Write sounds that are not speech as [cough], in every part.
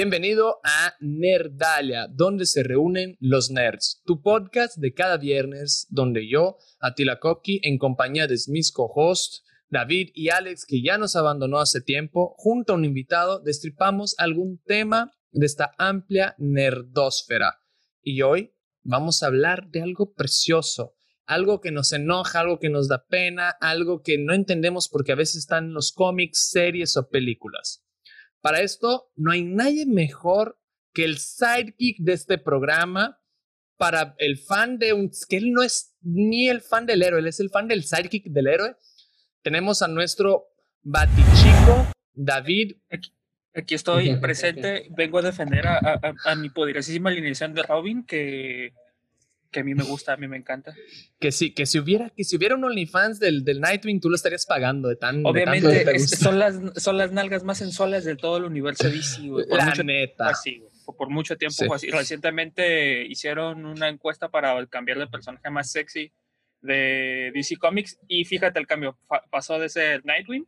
Bienvenido a Nerdalia, donde se reúnen los nerds, tu podcast de cada viernes, donde yo, Atila Koki, en compañía de mis co-hosts, David y Alex, que ya nos abandonó hace tiempo, junto a un invitado, destripamos algún tema de esta amplia nerdósfera. Y hoy vamos a hablar de algo precioso, algo que nos enoja, algo que nos da pena, algo que no entendemos porque a veces están en los cómics, series o películas. Para esto, no hay nadie mejor que el sidekick de este programa para el fan de un... que él no es ni el fan del héroe, él es el fan del sidekick del héroe. Tenemos a nuestro batichico, David. Aquí, estoy presente, vengo a defender a, a, a mi poderosísima alineación de Robin, que que a mí me gusta, a mí me encanta. Que sí, que si hubiera, que si hubiera un OnlyFans del, del Nightwing, tú lo estarías pagando de tan. Obviamente, son, las, son las nalgas más sensuales de todo el universo DC, La mucho neta. por mucho tiempo fue así. Recientemente hicieron una encuesta para cambiar el personaje más sexy de DC Comics y fíjate el cambio. pasó de ser Nightwing,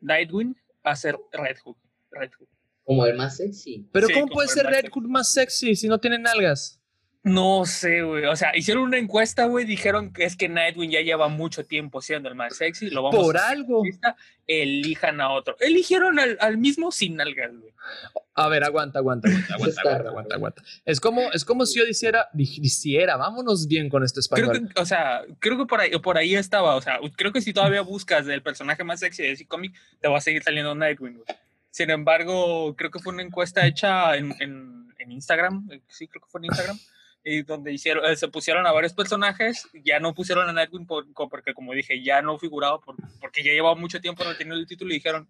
Nightwing a ser Red Hood. Red Hood. Como el más sexy. Pero ¿cómo puede ser Red Hood más sexy si no tiene nalgas? No sé, güey. O sea, hicieron una encuesta, güey. Dijeron que es que Nightwing ya lleva mucho tiempo siendo el más sexy. Lo vamos Por algo. elijan a otro. Eligieron al, mismo sin nalgas, güey. A ver, aguanta, aguanta, [laughs] aguanta, aguanta, aguanta, aguanta, Es como, es como si yo dijera, dijera, vámonos bien con este español. Creo que, o sea, creo que por ahí, por ahí estaba. O sea, creo que si todavía buscas del personaje más sexy de ese cómic, te va a seguir saliendo Nightwing, güey. Sin embargo, creo que fue una encuesta hecha en, en, en Instagram. Sí, creo que fue en Instagram y donde hicieron, eh, se pusieron a varios personajes, ya no pusieron a Nightwing porque como dije, ya no figuraba porque ya llevaba mucho tiempo no tenía el título y dijeron...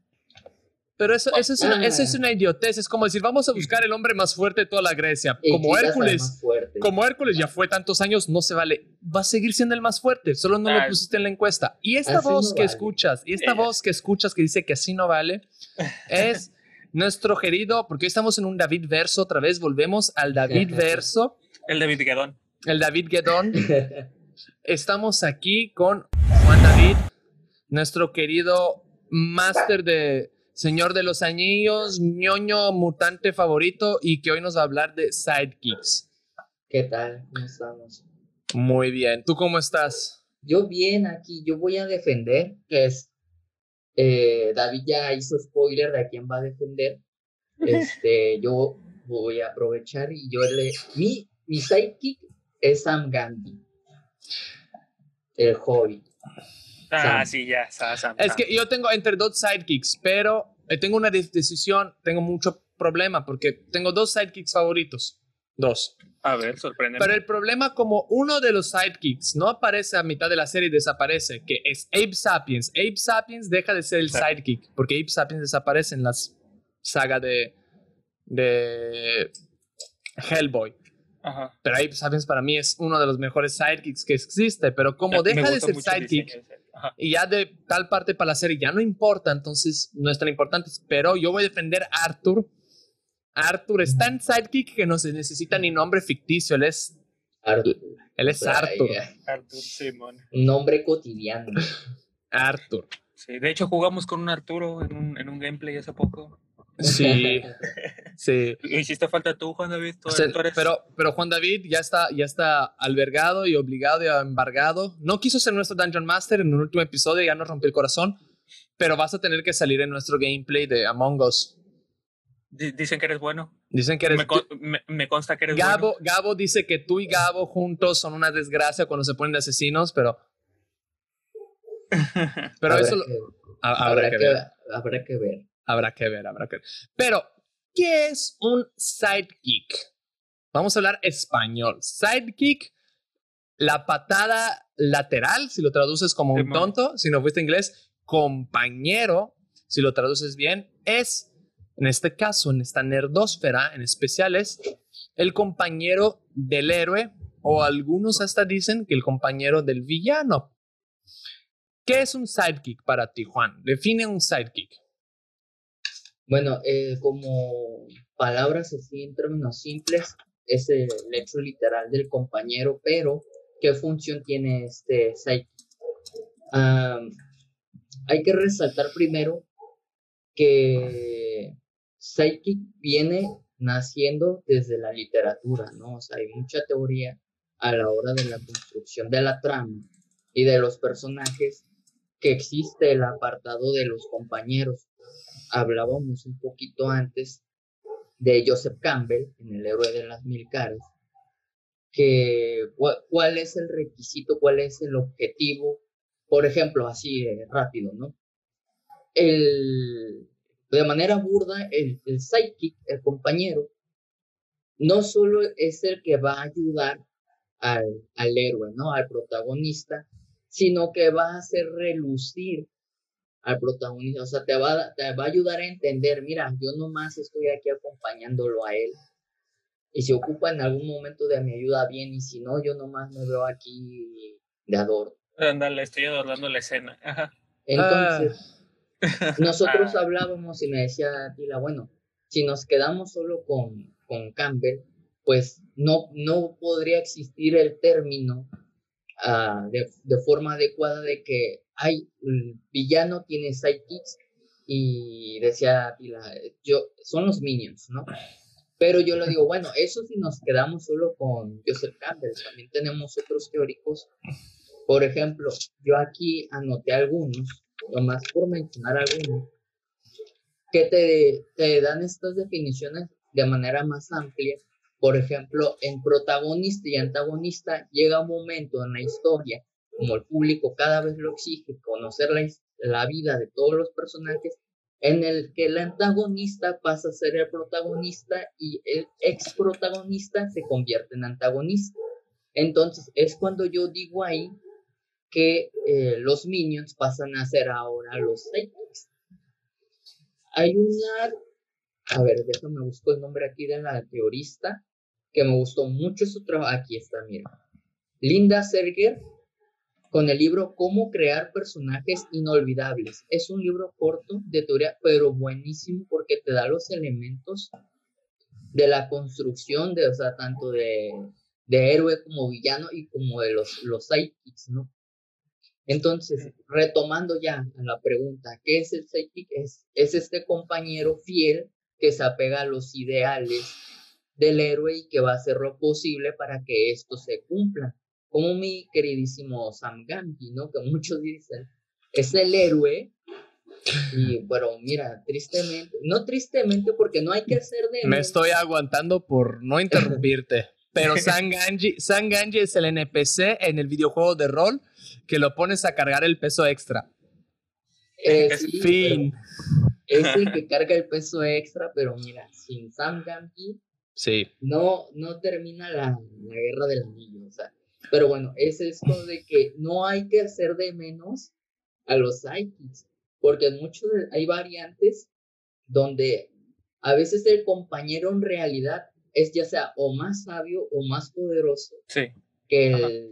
Pero eso, eso, es una, eso es una idiotez, es como decir, vamos a buscar el hombre más fuerte de toda la Grecia. Como Hércules, como Hércules ya fue tantos años, no se vale. Va a seguir siendo el más fuerte, solo no lo pusiste en la encuesta. Y esta voz que escuchas, y esta voz que escuchas que dice que así no vale, [laughs] es nuestro querido, porque hoy estamos en un David verso, otra vez volvemos al David verso. El David Guedón. El David Guedón. [laughs] Estamos aquí con Juan David, nuestro querido máster de Señor de los Anillos, ñoño mutante favorito y que hoy nos va a hablar de sidekicks. ¿Qué tal? ¿Cómo estamos? Muy bien. ¿Tú cómo estás? Yo bien aquí. Yo voy a defender, que es... Eh, David ya hizo spoiler de a quién va a defender. [laughs] Este, yo voy a aprovechar y yo le... Mi mi sidekick es Sam Gandhi. El hobby. Ah, sí, ya. es que yo tengo entre dos sidekicks, pero eh, tengo una decisión, tengo mucho problema porque tengo dos sidekicks favoritos. Dos. A ver, sorprende. Pero el problema, como uno de los sidekicks no aparece a mitad de la serie y desaparece, que es Abe Sapiens. Abe Sapiens deja de ser el sidekick, porque Abe Sapiens desaparece en la saga de, de Hellboy. Pero ahí Sapiens para mí es uno de los mejores sidekicks que existe, pero como deja de ser sidekick y ya de tal parte para la serie ya no importa, entonces no es tan importante. Pero yo voy a defender a Arthur. Arthur es tan sidekick que no se necesita ni nombre ficticio, él es Arthur. Él es Arthur. Arthur Simon. Un nombre cotidiano. [laughs] Arthur. Sí, de hecho jugamos con un Arturo en un, en un gameplay hace poco. Sí, [laughs] sí. Hiciste falta tú, Juan David. pero, pero Juan David ya está, ya está albergado y obligado y embargado. No quiso ser nuestro Dungeon Master en un último episodio, ya nos rompió el corazón. Pero vas a tener que salir en nuestro gameplay de Among Us. dicen que eres bueno. Dicen que eres me, me, consta que eres Gabo, bueno. Gabo dice que tú y Gabo juntos son una desgracia cuando se ponen de asesinos, pero. [laughs] pero eso. habrá, que, ver. habrá que ver. Habrá que ver, habrá que ver. Pero, ¿qué es un sidekick? Vamos a hablar español. Sidekick, la patada lateral, si lo traduces como un tonto, si no fuiste inglés, compañero, si lo traduces bien, es, en este caso, en esta nerdósfera en especial, es el compañero del héroe, o algunos hasta dicen que el compañero del villano. ¿Qué es un sidekick para ti, Juan? Define un sidekick. Bueno, eh, como palabras así en términos simples, es el hecho literal del compañero, pero ¿qué función tiene este site? hay que resaltar primero que Psychic viene naciendo desde la literatura, ¿no? O sea, hay mucha teoría a la hora de la construcción de la trama y de los personajes que existe el apartado de los compañeros. Hablábamos un poquito antes de Joseph Campbell en El héroe de las mil caras, que cuál es el requisito, cuál es el objetivo, por ejemplo, así rápido, ¿no? El, de manera burda, el, el psychic, el compañero, no solo es el que va a ayudar al, al héroe, ¿no? Al protagonista, sino que va a hacer relucir al protagonista, o sea, te va, te va a ayudar a entender, mira, yo nomás estoy aquí acompañándolo a él, y si ocupa en algún momento de mi ayuda, bien, y si no, yo nomás me veo aquí de adorno. Ándale, estoy adornando la escena. Entonces, ah. nosotros [laughs] ah. hablábamos y me decía Tila, bueno, si nos quedamos solo con, con Campbell, pues no, no podría existir el término uh, de, de, forma adecuada de que hay el villano tiene sidekicks y decía Tila, yo, son los minions, ¿no? Pero yo le digo, bueno, eso si nos quedamos solo con Joseph Campbell, también tenemos otros teóricos. Por ejemplo, yo aquí anoté algunos, nomás por mencionar algunos, que te, te dan estas definiciones de manera más amplia. Por ejemplo, en protagonista y antagonista llega un momento en la historia, como el público cada vez lo exige, conocer la, vida de todos los personajes, en el que el antagonista pasa a ser el protagonista y el ex protagonista se convierte en antagonista. Entonces es cuando yo digo ahí que eh, los minions pasan a ser ahora los sidekicks. Hay una, a ver, déjame busco el nombre aquí de la teorista, que me gustó mucho su trabajo. Aquí está, mira. Linda Serger con el libro Cómo crear personajes inolvidables. Es un libro corto de teoría, pero buenísimo porque te da los elementos de la construcción de, o sea, tanto de, de héroe como villano y como de los, los sidekicks, ¿no? Entonces, retomando ya la pregunta, ¿qué es el sidekick? Es, es este compañero fiel que se apega a los ideales del héroe y que va a hacer lo posible para que esto se cumpla como mi queridísimo Sam Gamgee, ¿no? Que muchos [laughs] dicen, es el héroe. Y, pero mira, tristemente, no tristemente porque no hay que hacer de... Me estoy aguantando por no interrumpirte. Pero [laughs] Sam Ganji, es el NPC en el videojuego de rol que lo pones a cargar el peso extra. Eh, fin. Es el que carga el peso extra, pero mira, sin Sam Gamgee sí. no, no termina la, la guerra del anillo. O sea, pero bueno, es esto [laughs] de que no hay que hacer de menos a los psychics, porque muchos hay variantes donde a veces el compañero en realidad es ya sea o más sabio o más poderoso que, el,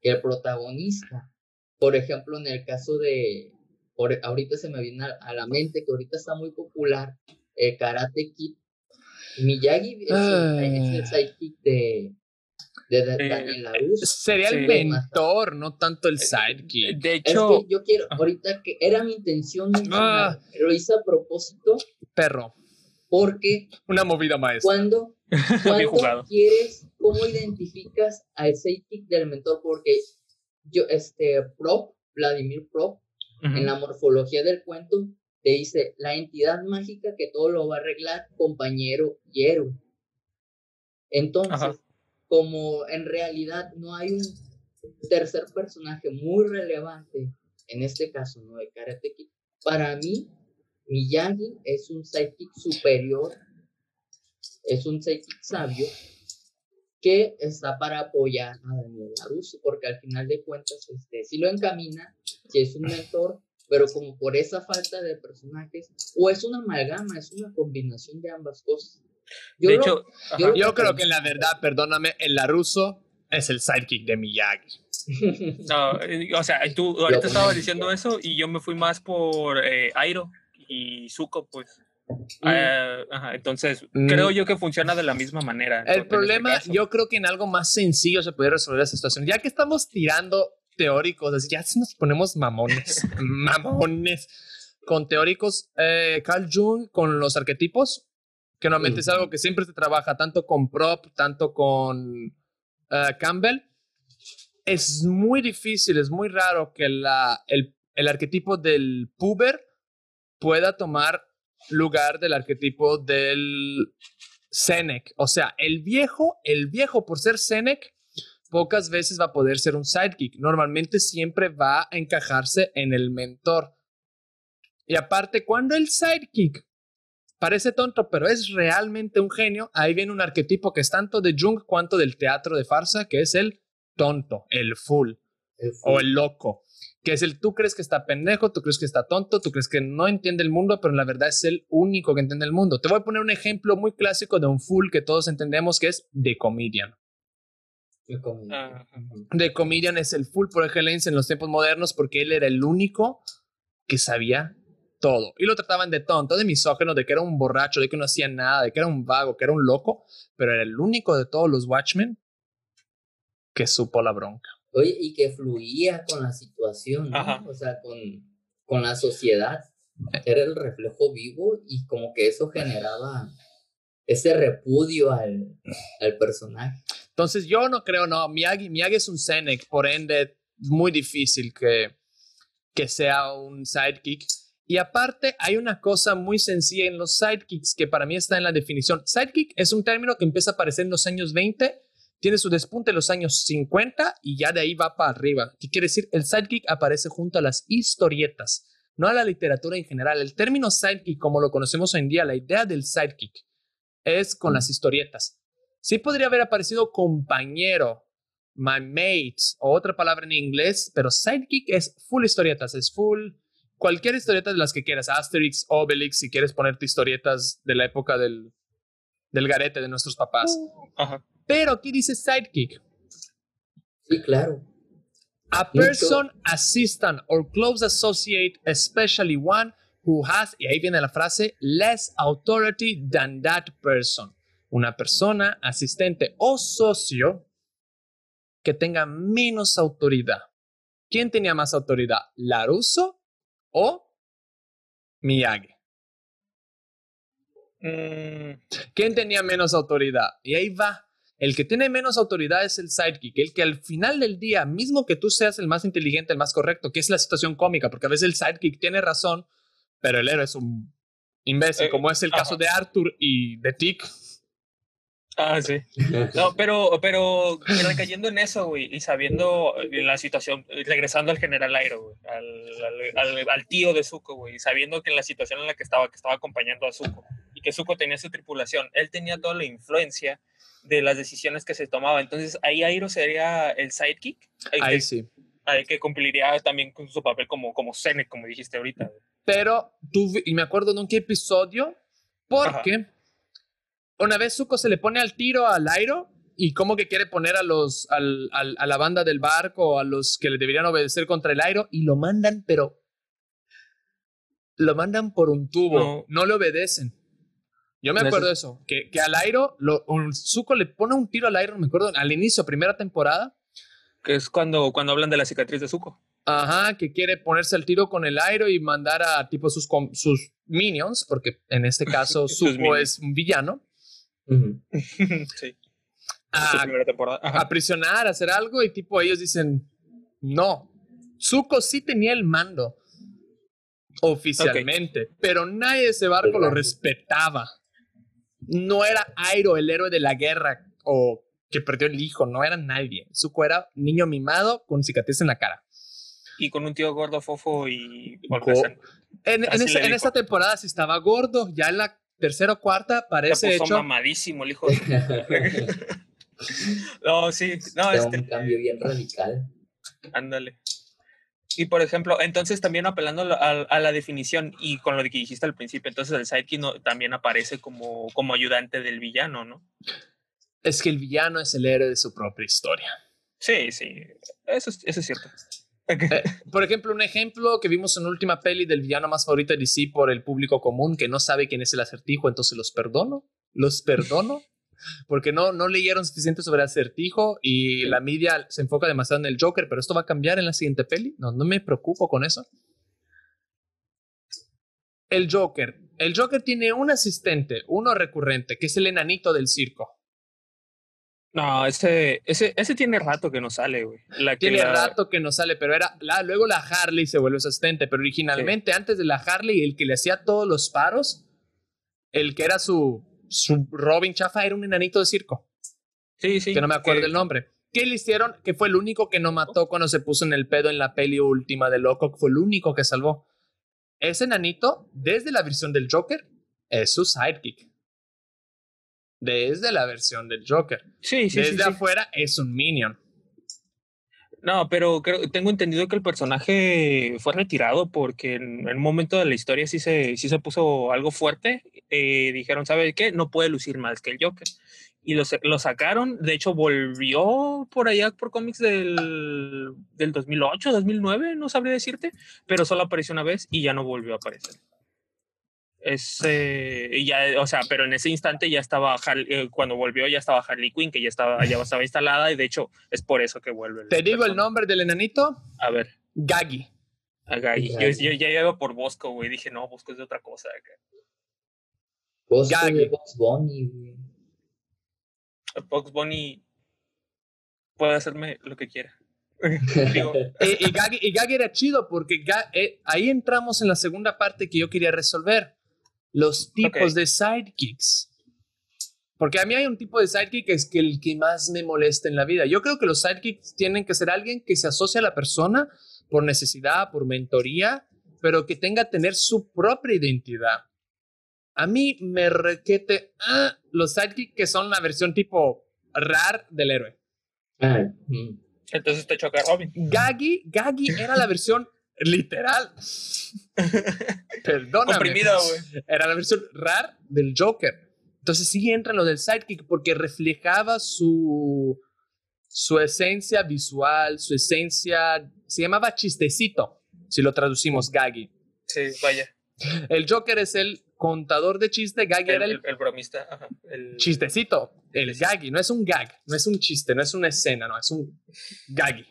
que, el, protagonista. Por ejemplo, en el caso de, por, ahorita se me viene a, la mente que ahorita está muy popular, el Karate Kid. Miyagi es, el, es el de, de Sería el mentor, no tanto el sidekick. De hecho, yo quiero, ahorita que era mi intención, ah. lo hice a propósito. Perro. Porque. Una movida maestra. Cuando, [laughs] cuando quieres, ¿cómo identificas al sidekick del mentor? Porque yo, este, Prop, Vladimir Prop, en la morfología del cuento, te dice la entidad mágica que todo lo va a arreglar, compañero y héroe. Entonces, como en realidad no hay un tercer personaje muy relevante, en este caso, ¿no? De Karate Kid, para mí, Miyagi es un sidekick superior, es un sidekick sabio, que está para apoyar a Daniel LaRusso, porque al final de cuentas, este, si lo encamina, si es un mentor, pero como por esa falta de personajes, o es una amalgama, es una combinación de ambas cosas. Yo de hecho, yo, creo que en la verdad, perdóname, en la ruso es el sidekick de Miyagi. [laughs] No, eh, o sea, tú ahorita estabas diciendo eso y yo me fui más por eh, Airo y Zuko, pues. Mm. Eh, entonces, mm. creo yo que funciona de la misma manera. El este problema, yo creo que en algo más sencillo se puede resolver esa situación. Ya que estamos tirando teóricos, así ya nos ponemos mamones, [laughs] mamones, con teóricos, eh, Carl Jung con los arquetipos, que normalmente es algo que siempre se trabaja tanto con Prop, tanto con eh, Campbell. Es muy difícil, es muy raro que la, el, el arquetipo del puber pueda tomar lugar del arquetipo del Senec. O sea, el viejo, el viejo por ser Senec, pocas veces va a poder ser un sidekick. Normalmente siempre va a encajarse en el mentor. Y aparte, cuando el sidekick parece tonto, pero es realmente un genio, ahí viene un arquetipo que es tanto de Jung cuanto del teatro de farsa, que es el tonto, el El o el loco. Que es el tú crees que está pendejo, tú crees que está tonto, tú crees que no entiende el mundo, pero la verdad es el único que entiende el mundo. Te voy a poner un ejemplo muy clásico de un full que todos entendemos que es The Comedian. Común. Ajá. Ujú. The Comedian es el full por excelencia en los tiempos modernos porque él era el único que sabía todo. Y lo trataban de tonto, de misógeno, de que era un borracho, de que no hacía nada, de que era un vago, que era un loco, pero era el único de todos los Watchmen que supo la bronca. Oye, y que fluía con la situación, ¿no? Ajá. O sea, con, con la sociedad. Era el reflejo vivo y como que eso generaba ese repudio al, al personaje. Entonces yo no creo, no, Miyagi, Miyagi es un Senec, por ende muy difícil que, que sea un sidekick. Y aparte hay una cosa muy sencilla en los sidekicks que para mí está en la definición. Sidekick es un término que empieza a aparecer en los años 20, tiene su despunte en los años 50 y ya de ahí va para arriba. ¿Qué quiere decir? El sidekick aparece junto a las historietas, no a la literatura en general. El término sidekick, como lo conocemos hoy en día, la idea del sidekick es con las historietas. Sí podría haber aparecido compañero, my mate o otra palabra en inglés, pero sidekick es full historietas, es full cualquier historieta de las que quieras, Asterix, Obelix, si quieres ponerte historietas de la época del, del garete de nuestros papás. Ajá. Pero aquí dice sidekick. Sí, claro. A person, assistant or close associate, especially one who has, y ahí viene la frase, less authority than that person. Una persona, asistente o socio que tenga menos autoridad. ¿Quién tenía más autoridad? ¿Laruso o Miyagi? Mm, ¿Quién tenía menos autoridad? Y ahí va. El que tiene menos autoridad es el sidekick, el que al final del día, mismo que tú seas el más inteligente, el más correcto, que es la situación cómica, porque a veces el sidekick tiene razón, pero el héroe es un imbécil, Eh, como es el ajá. caso de Arthur y de Tick. Ah, sí. No, [laughs] pero, pero recayendo en eso, güey, y sabiendo la situación, regresando al general Airo, güey, al, al, al- al tío de Zuko, güey, sabiendo que en la situación en la que estaba, que estaba acompañando a Zuko, y que Zuko tenía su tripulación, él tenía toda la influencia de las decisiones que se tomaban. Entonces, ahí Airo sería el sidekick, el Ahí que, sí. el que cumpliría también con su papel como, como Senec, como dijiste ahorita. güey. Pero tuve, y me acuerdo de un episodio, porque una vez Zuko se le pone al tiro al Airo y como que quiere poner a los al- al- a la banda del barco, a los que le deberían obedecer contra el Airo y lo mandan, pero lo mandan por un tubo, no, No. le obedecen. Yo me acuerdo de eso, que, que al Airo, lo, un- Zuko le pone un tiro al Airo, me acuerdo, al inicio, primera temporada, Que es cuando, cuando hablan de la cicatriz de Zuko. Ajá, que quiere ponerse al tiro con el aire y mandar a tipo sus, sus minions, porque en este caso [laughs] Zuko es un villano, Ujú. [laughs] sí. A primera temporada. Ajá. aprisionar, a hacer algo y tipo ellos dicen, no, Zuko sí tenía el mando oficialmente, pero nadie de ese barco lo respetaba. No era Airo el héroe de la guerra o que perdió el hijo, no era nadie. Zuko era niño mimado con cicatriz en la cara. Y con un tío gordo, fofo y Go-. En, en, esta temporada sí estaba gordo, ya en la tercera o cuarta parece puso hecho. mamadísimo el hijo. de- [laughs] [laughs] no, sí, no, Era este, un cambio bien radical. ándale. Y por ejemplo, entonces también apelando a, la- a- a la definición y con lo que dijiste al principio, entonces el sidekick no- también aparece como, como ayudante del villano, ¿no? Es que el villano es el héroe de su propia historia. Sí, sí, eso, es- eso es cierto. Eh, por ejemplo, un ejemplo que vimos en la última peli del villano más favorito de DC por el público común que no sabe quién es el acertijo, entonces los perdono. Los perdono. [laughs] porque no, no leyeron suficiente sobre acertijo y la media se enfoca demasiado en el Joker, pero esto va a cambiar en la siguiente peli. No, no me preocupo con eso. El Joker. El Joker tiene un asistente, uno recurrente, que es el enanito del circo. No, ese, ese, ese tiene rato que no sale, güey. Tiene rato que no sale, pero era. La, luego la Harley se vuelve su asistente, pero originalmente, antes de la Harley, el que le hacía todos los paros, el que era su, su Robin Chafa, era un enanito de circo. Sí, sí. Que no me acuerdo el nombre. ¿Qué le hicieron? Que fue el único que no mató cuando se puso en el pedo en la peli última de Loco, que fue el único que salvó. Ese enanito, desde la versión del Joker, es su sidekick desde la versión del Joker. Sí, sí, desde sí, afuera es un minion. No, pero creo, tengo entendido que el personaje fue retirado porque en, un momento de la historia sí se, sí se puso algo fuerte. Eh, dijeron, ¿sabe qué? No puede lucir más que el Joker. Y lo, lo sacaron. De hecho, volvió por allá por cómics del, del 2008, 2009, no sabría decirte. Pero solo apareció una vez y ya no volvió a aparecer. Ese, ya, o sea, pero en ese instante ya estaba, eh, cuando volvió ya estaba Harley Quinn, que ya estaba, ya estaba instalada y de hecho es por eso que vuelve. ¿Te digo el nombre del enanito? A ver. Gaggy. A Gaggy. Yo, ya iba por Bosco, güey. Dije, no, Bosco es de otra cosa. Bosco de Box Bunny, güey. Box Bunny puede hacerme lo que quiera. [laughs] y, Gaggy, era chido porque eh, ahí entramos en la segunda parte que yo quería resolver los tipos de sidekicks. Porque a mí hay un tipo de sidekick que es que el que más me molesta en la vida. Yo creo que los sidekicks tienen que ser alguien que se asocia a la persona por necesidad, por mentoría, pero que tenga que tener su propia identidad. A mí me requete ah, los sidekicks que son la versión tipo rar del héroe. Entonces te choca Robin. Gaggy, Gaggy era la versión literal. Perdóname. Comprimida, güey. Era la versión rar del Joker. Entonces sí entra en lo del sidekick porque reflejaba su, su esencia visual, su esencia. Se llamaba chistecito, si lo traducimos, Gaggy. Sí, vaya. El Joker es el contador de chiste, Gaggy el, era el, el, bromista. Ajá, el... Chistecito, el Gaggy, no es un gag, no es un chiste, no es una escena, no, es un Gaggy.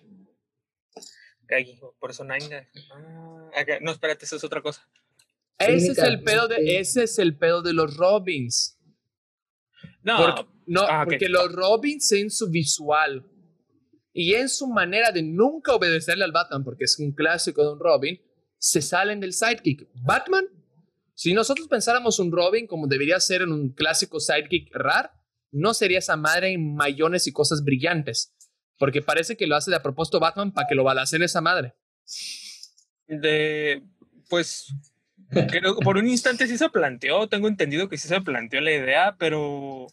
Por eso Nine. Ah, no, espérate, eso es otra cosa. Ese es el pedo de, ese es el pedo de los Robins. No, no ah, porque los Robins en su visual y en su manera de nunca obedecerle al Batman, porque es un clásico de un Robin, se salen del sidekick. Batman, si nosotros pensáramos un Robin como debería ser en un clásico sidekick rar, no sería esa madre en mayones y cosas brillantes. Porque parece que lo hace de a propósito Batman para que lo balacen esa madre. De. Pues. Creo que por un instante sí se planteó. Tengo entendido que sí se planteó la idea, pero.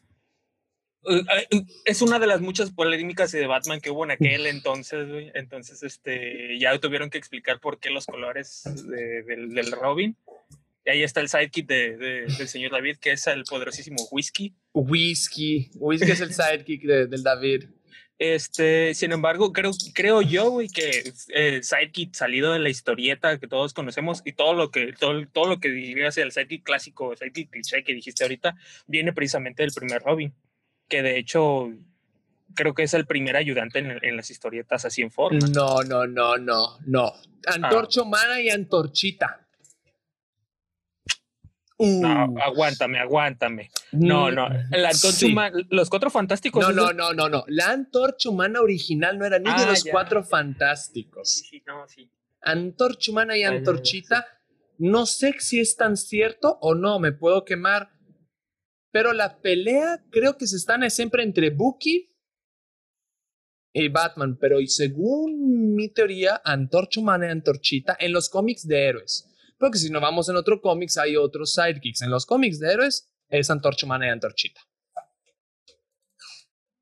Eh, eh, es una de las muchas polémicas de Batman que hubo en aquel entonces, Entonces, este, ya tuvieron que explicar por qué los colores del, Robin. Y ahí está el sidekick de, del señor David, que es el poderosísimo Whisky. Whisky. Whisky es el sidekick del David. Este, sin embargo, creo, creo yo, güey, que el Sidekick salido de la historieta que todos conocemos y todo lo que, todo, todo lo que diría el Sidekick clásico, Sidekick cliché que dijiste ahorita, viene precisamente del primer Robin, que de hecho creo que es el primer ayudante en, las historietas así en forma. No, no, no, no, no. Antorcho Humana y Antorchita. No, aguántame, aguántame. No, no. La antorcha humana, los cuatro fantásticos. No, no, no, no, no. La antorcha humana original no era ni de ah, los cuatro fantásticos. Sí, no, sí. Antorcha humana y antorchita. No sé si es tan cierto o no, me puedo quemar. Pero la pelea creo que se están siempre entre Bucky y Batman. Pero y según mi teoría, antorcha humana y antorchita en los cómics de héroes porque si no vamos en otro cómics, hay otros sidekicks. En los cómics de héroes es Antorcha Humana y Antorchita.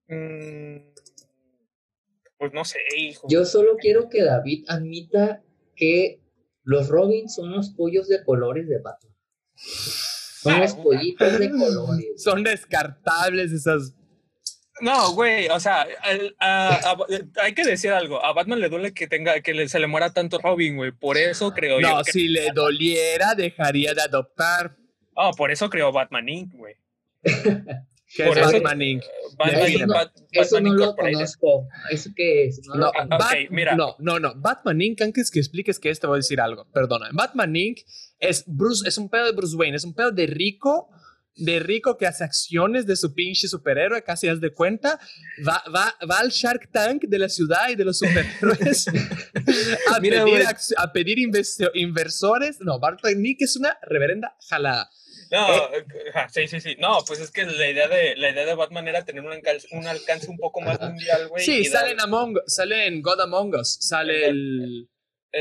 Mm, pues no sé, hijo. Yo solo quiero que David admita que los Robins son los pollos de colores de Batman. Son los pollitos de colores. Son descartables esas no, güey, o sea, hay que decir algo. A Batman le duele que tenga que se le muera tanto Robin, güey. Por eso creo yo. No, si le doliera, dejaría de adoptar. Oh, por eso creó Batman Inc., güey. [laughs] que Por es eso- Batman Inc. Batman, Defíneme. Bat- Eso Batman no lo conozco. ¿Eso qué es? No, lo No, conozco. ok, Bat- mira. no, no, no. Batman Inc. Antes que expliques que te voy a decir algo. Perdona. Batman Inc. es Bruce, es un pedo de Bruce Wayne, es un pedo de rico, de rico que hace acciones de su pinche superhéroe, casi haz de cuenta. Va, va, va al Shark Tank de la ciudad y de los superhéroes [laughs] a, Mira, pedir, a pedir inversores. No, Batman Inc. es una reverenda jalada. No, ajá, sí, sí, sí. No, pues es que la idea de, la idea de Batman era tener un alcance, un alcance un poco más mundial, güey. Sí, y dar- sale en, Among, sale en God Among Us, sale el...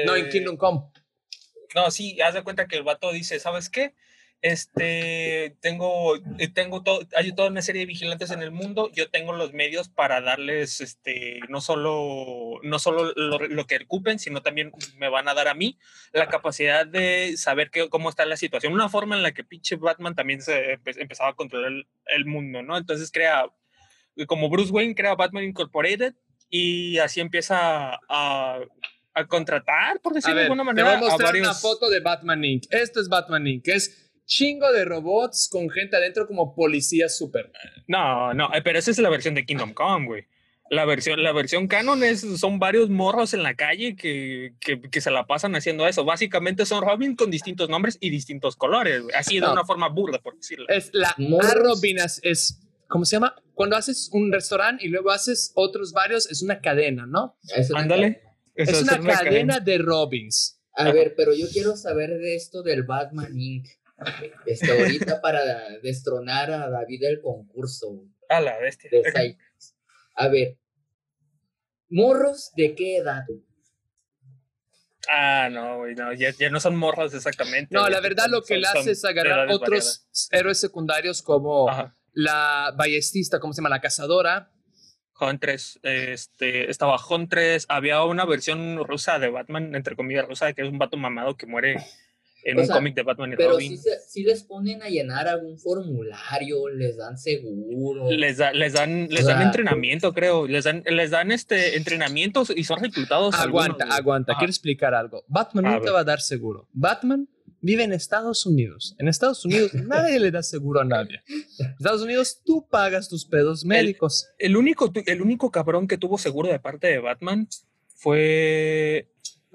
No, en eh, Kingdom Come. No, sí, haz de cuenta que el vato dice, ¿sabes qué? Este, tengo, eh, tengo todo, hay toda una serie de vigilantes en el mundo, yo tengo los medios para darles, este, no solo, no solo lo, lo que ocupen, sino también me van a dar a mí la capacidad de saber qué, cómo está la situación, una forma en la que pinche Batman también se empe- empezaba a controlar el, el mundo, ¿no? Entonces crea, como Bruce Wayne crea Batman Incorporated y así empieza a, a contratar, por decirlo ver, de alguna te manera, voy a mostrar varios... una foto de Batman Inc. Esto es Batman Inc. Es chingo de robots con gente adentro como policía super. No, no, eh, pero esa es la versión de Kingdom Come, güey. La versión, la versión canon es, son varios morros en la calle que, que, que se la pasan haciendo eso. Básicamente son Robin con distintos nombres y distintos colores, güey. Así de No. una forma burda, por decirlo. Es la Morros. Arrobinas, es, ¿cómo se llama? Cuando haces un restaurante y luego haces otros varios, es una cadena, ¿no? Es una Ándale. Es una cadena de Robins. A ver, pero yo quiero saber de esto del Batman Inc. Este, ahorita para destronar a David del concurso A la bestia. de. A ver, morros de qué edad? Ah, no, güey, no, ya, ya no son morros exactamente. No, güey, la verdad son- lo que son- le hace es agarrar otros héroes secundarios como. Ajá. la ballestista, ¿cómo se llama? La cazadora. Huntress, este, estaba Huntress, había una versión rusa de Batman, entre comillas rusa, que es un vato mamado que muere en O un cómic de Batman y Pero Robin. si, se- si les ponen a llenar algún formulario, les dan seguro. Les, da- les dan, les O dan sea, entrenamiento, creo. Les dan, les dan este entrenamientos y son reclutados. Aguanta, algunos, aguanta. Quiero explicar algo. Batman no te va a dar seguro. Batman vive en Estados Unidos. En Estados Unidos [laughs] nadie le da seguro a nadie. En Estados Unidos tú pagas tus pedos médicos. El único, el único cabrón que tuvo seguro de parte de Batman fue,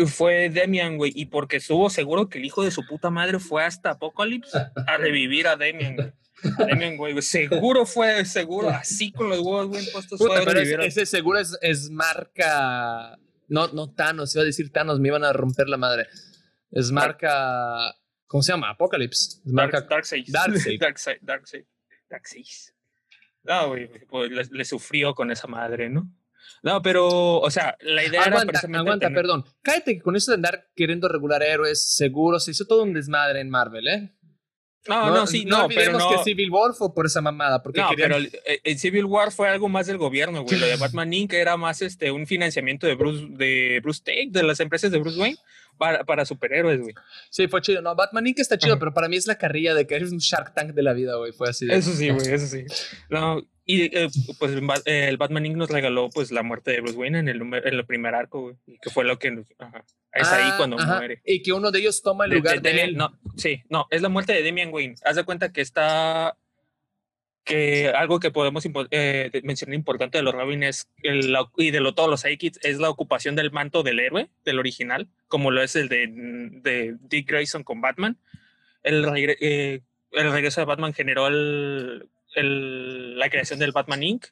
fue Demian, güey. Y porque estuvo seguro que el hijo de su puta madre fue hasta Apocalypse a revivir a Demian, güey. A [laughs] Demian, güey. Seguro fue, seguro. Así con los huevos bien puestos. Puta, pero es- ese seguro es, es marca. No, no Thanos, iba a decir Thanos, me iban a romper la madre. Es marca. ¿Cómo se llama? Apocalypse. Es marca. Dark, Darkseid. Darkseid. [laughs] Darkseid. Darkseid. Darkseid. No, güey, pues le, le sufrió con esa madre, ¿no? No, pero, o sea, la idea era Aguanta, precisamente aguanta, tener- perdón. Cállate que con eso de andar queriendo regular héroes seguros, se hizo todo un desmadre en Marvel, ¿eh? No, no, sí, no, pero olvidemos no. que Civil War fue por esa mamada, porque No, querían- pero el, el Civil War fue algo más del gobierno, güey. Lo de Batman Inc. era más este, un financiamiento de Bruce, de Bruce Take, de las empresas de Bruce Wayne, para, para superhéroes, güey. Sí, fue chido. No, Batman Inc. está chido, Ajá. pero para mí es la carrilla de que eres un Shark Tank de la vida, güey. Fue así. de- Eso sí, [laughs] güey, eso sí. No, y eh, pues el Ba- el Batman Inc. nos regaló pues la muerte de Bruce Wayne en el, número- en el primer arco, güey. Que fue lo que ajá. Es ahí Ah, cuando ajá. muere. Y que uno de ellos toma el De- lugar de de, Damian- él. No, sí, no, es la muerte de Damian Wayne. Haz de cuenta que está. Que algo que podemos eh, de- mencionar importante de los Robin es el- la- y de lo, todos los sidekicks es la ocupación del manto del héroe, del original, como lo es el de, de Dick Grayson con Batman. El, regre- eh, el regreso de Batman generó el- el- la creación del Batman Inc.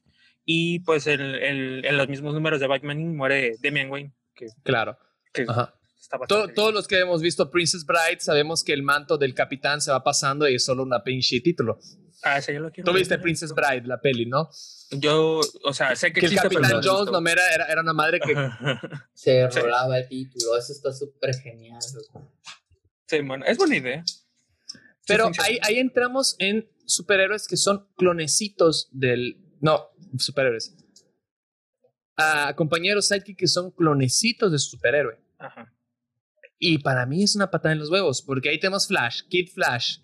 Y pues el- el- en los mismos números de Batman Inc. muere Damian Wayne, que, Claro. que Ajá. está To- bastante todos los que hemos visto Princess Bride sabemos que el manto del capitán se va pasando y es solo una pinche título. Ah, ese yo lo quiero Tú ver. viste Princess Bride, la peli, ¿no? Yo, o sea, sé que Que el existe, capitán Jones no era, era, era una madre que... [laughs] Se Sí. rolaba el título. Eso está súper genial. Sí, bueno, es buena idea. Sí Pero ahí, ahí entramos en superhéroes que son clonecitos del... No, superhéroes. A compañeros sidekick que son clonecitos de su superhéroe. Ajá. Y para mí es una patada en los huevos, porque ahí tenemos Flash, Kid Flash.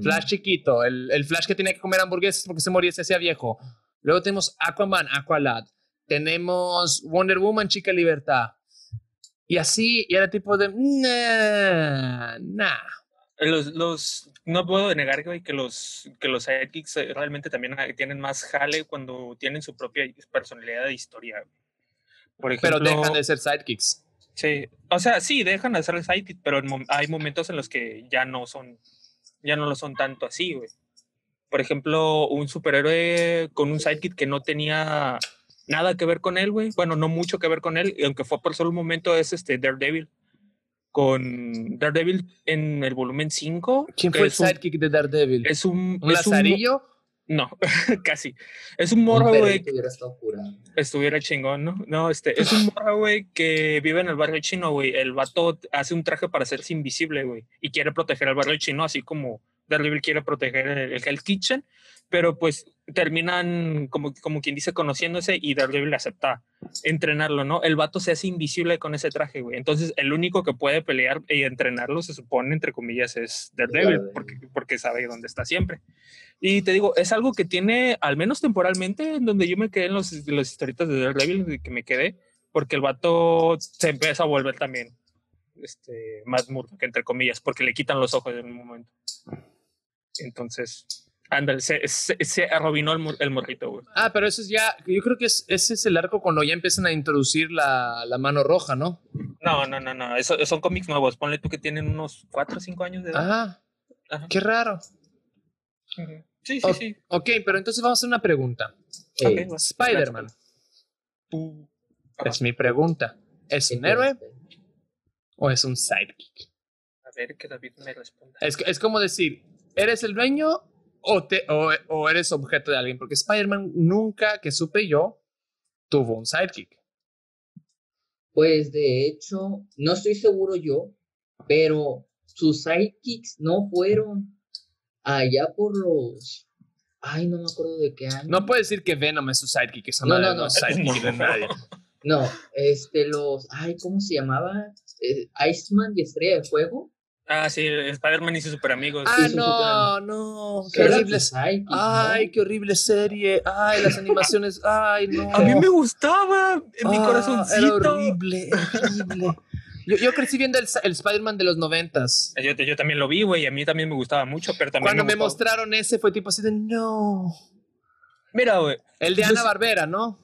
Flash chiquito, el, el Flash que tenía que comer hamburguesas porque se moría, se hacía viejo. Luego tenemos Aquaman, Aqualad. Tenemos Wonder Woman, Chica Libertad. Y así, y era tipo de... Nah, nah. Los, los, no puedo negar, güey, que los, que los sidekicks eh, realmente también ah, tienen más jale cuando tienen su propia personalidad de historia. güey. Por ejemplo, Pero dejan de ser sidekicks. Sí, o sea, sí, dejan de ser el sidekick, pero en hay momentos en los que ya no son, ya no lo son tanto así, güey. Por ejemplo, un superhéroe con un sidekick que no tenía nada que ver con él, güey. Bueno, no mucho que ver con él, y aunque fue por solo un momento, es este Daredevil. Con Daredevil en el volumen 5. ¿Quién fue el es un- sidekick de Daredevil? Es un. ¿Un es un- lazarillo? no, [laughs] casi. Es un morro, güey, estuviera chingón, ¿no? No, este, es un morro, güey, que vive en el barrio chino, güey. El vato hace un traje para hacerse invisible, güey, y quiere proteger al barrio chino, así como Daredevil quiere proteger el, el Hell's Kitchen, pero pues terminan, como, como quien dice, conociéndose y Daredevil acepta entrenarlo, ¿no? El vato se hace invisible con ese traje, güey. Entonces, el único que puede pelear y entrenarlo, se supone, entre comillas, es Daredevil, Daredevil. porque, porque sabe dónde está siempre. Y te digo, es algo que tiene, al menos temporalmente, en donde yo me quedé en los, las historietas de Daredevil, de que me quedé, porque el vato se empieza a volver también este, más Murdock, entre comillas, porque le quitan los ojos en un momento. Entonces, ándale, se, se, se arruinó el, mor- el morrito, güey. Ah, pero eso es ya. Yo creo que es, ese es el arco cuando ya empiezan a introducir la, la mano roja, ¿no? No, no, no, no, eso, son cómics nuevos. Ponle tú que tienen unos 4 o 5 años de edad. Ajá. Ajá. Qué raro. Sí, sí, sí. Ok, pero entonces vamos a hacer una pregunta. Eh, Ok, va. Spider-Man, es mi pregunta. ¿Es ¿qué un héroe crees? o es un sidekick? A ver que David me responda. Es, es como decir, ¿eres el dueño o, te, o, o eres objeto de alguien? Porque Spider-Man nunca, que supe yo, tuvo un sidekick. Pues de hecho, no estoy seguro yo, pero sus sidekicks no fueron allá por los. Ay, no me acuerdo de qué año. No puedes decir que Venom es su sidekick, esa No, madre no, no, no. es sidekick de [laughs] nadie. No, este, los. Ay, ¿cómo se llamaba? Eh, Iceman y Estrella de Fuego. Ah, sí, Spider-Man y sus super amigos. Ah, no, no, qué horrible. Ay, qué horrible serie. Ay, las animaciones. Ay, no. A mí me gustaba en mi Ah, corazoncito. Era horrible, horrible. Yo, yo crecí viendo el, el Spider-Man de los noventas. Yo, yo también lo vi, güey, a mí también me gustaba mucho, pero también Cuando me mostraron ese fue tipo así de no. Mira, güey, El de Ana Barbera, ¿no?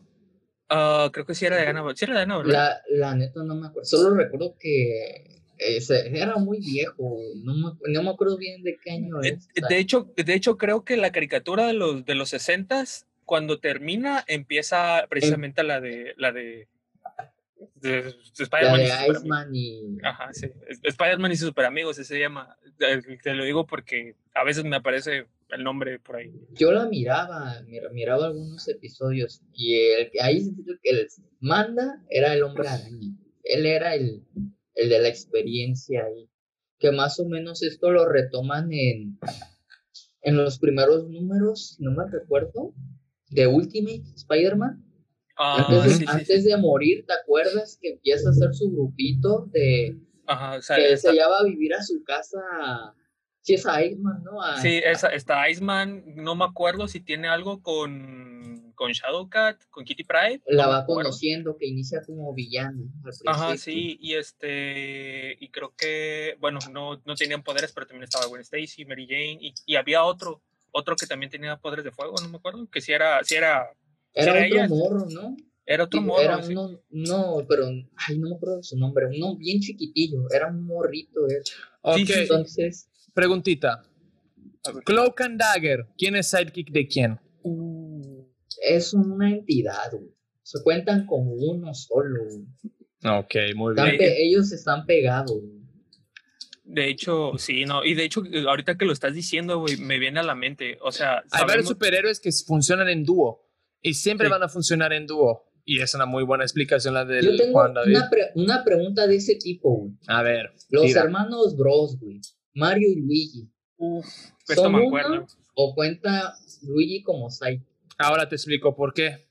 ah, creo que sí era de Ana, sí era de Ana. La, la neta no me acuerdo. Solo recuerdo que ese, era muy viejo. No me, no me acuerdo bien de qué año Eh, es. De hecho, de hecho, creo que la caricatura de los de los 60 cuando termina, empieza precisamente la de la de, de- Spider-Man y y. Ajá, sí. Spider-Man y sus super amigos, ese se llama. Eh, Te lo digo porque a veces me aparece el nombre por ahí. Yo la miraba, mira- miraba algunos episodios y el que ahí que el manda era el hombre araña. Él era el, el de la experiencia ahí. Que más o menos esto lo retoman en, en los primeros números, no me recuerdo, de Ultimate Spider-Man. Ah, antes, de, sí, sí, sí. morir, ¿te acuerdas que empieza a hacer su grupito de Ajá, o sea, que se ya va a vivir a su casa? Si es a Iceman, ¿no? A- sí, esa, está Iceman, no me acuerdo si tiene algo con, con Shadowcat, con Kitty Pryde. la va conociendo, que inicia como villano. al Ajá, sí, y este, y creo que, bueno, no, no tenían poderes, pero también estaba Gwen Stacy, Mary Jane, y, y había otro, otro que también tenía poderes de fuego, no me acuerdo, que sí era, sí era, Era ¿Será otro ella? morro, ¿no? era otro morro. Era sí. uno, no, pero, ay, no me acuerdo de su nombre, uno bien chiquitillo, era un morrito él. Ok, Sí. Entonces, preguntita. Cloak and Dagger, ¿quién es sidekick de quién? Uh, es una entidad, güey. Se cuentan como uno solo. güey. Ok, muy Están bien. ellos están pegados. güey. de hecho, sí, no, y de hecho, ahorita que lo estás diciendo, güey, me viene a la mente, o sea, Hay varios sabemos- superhéroes que funcionan en dúo y siempre Sí. van a funcionar en dúo. Y es una muy buena explicación la Yo del tengo Juan David. una, pre- una pregunta de ese tipo, güey. A ver, Los tira. hermanos Bros, güey. Mario y Luigi. Uf, esto ¿Son me uno acuerdo. o cuenta Luigi como Sai? Ahora te explico por qué.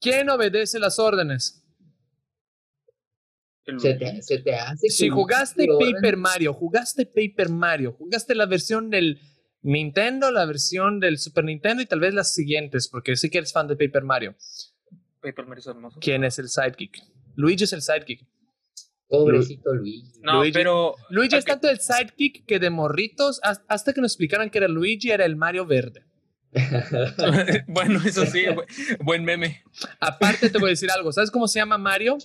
¿Quién obedece las órdenes? Se te, se te hace Si jugaste? Paper Mario, jugaste Paper Mario, jugaste la versión del Nintendo, la versión del Super Nintendo y tal vez las siguientes, porque sí que eres fan de Paper Mario. Paper Mario es hermoso. ¿Quién es el sidekick? Luigi es el sidekick. Pobrecito Luigi. No, Luigi. pero. Luigi es tanto el sidekick que de morritos, has- hasta que nos explicaran que era Luigi, era el Mario verde. [laughs] bueno, eso sí, bu- buen meme. Aparte te voy a decir algo, ¿sabes cómo se llama Mario?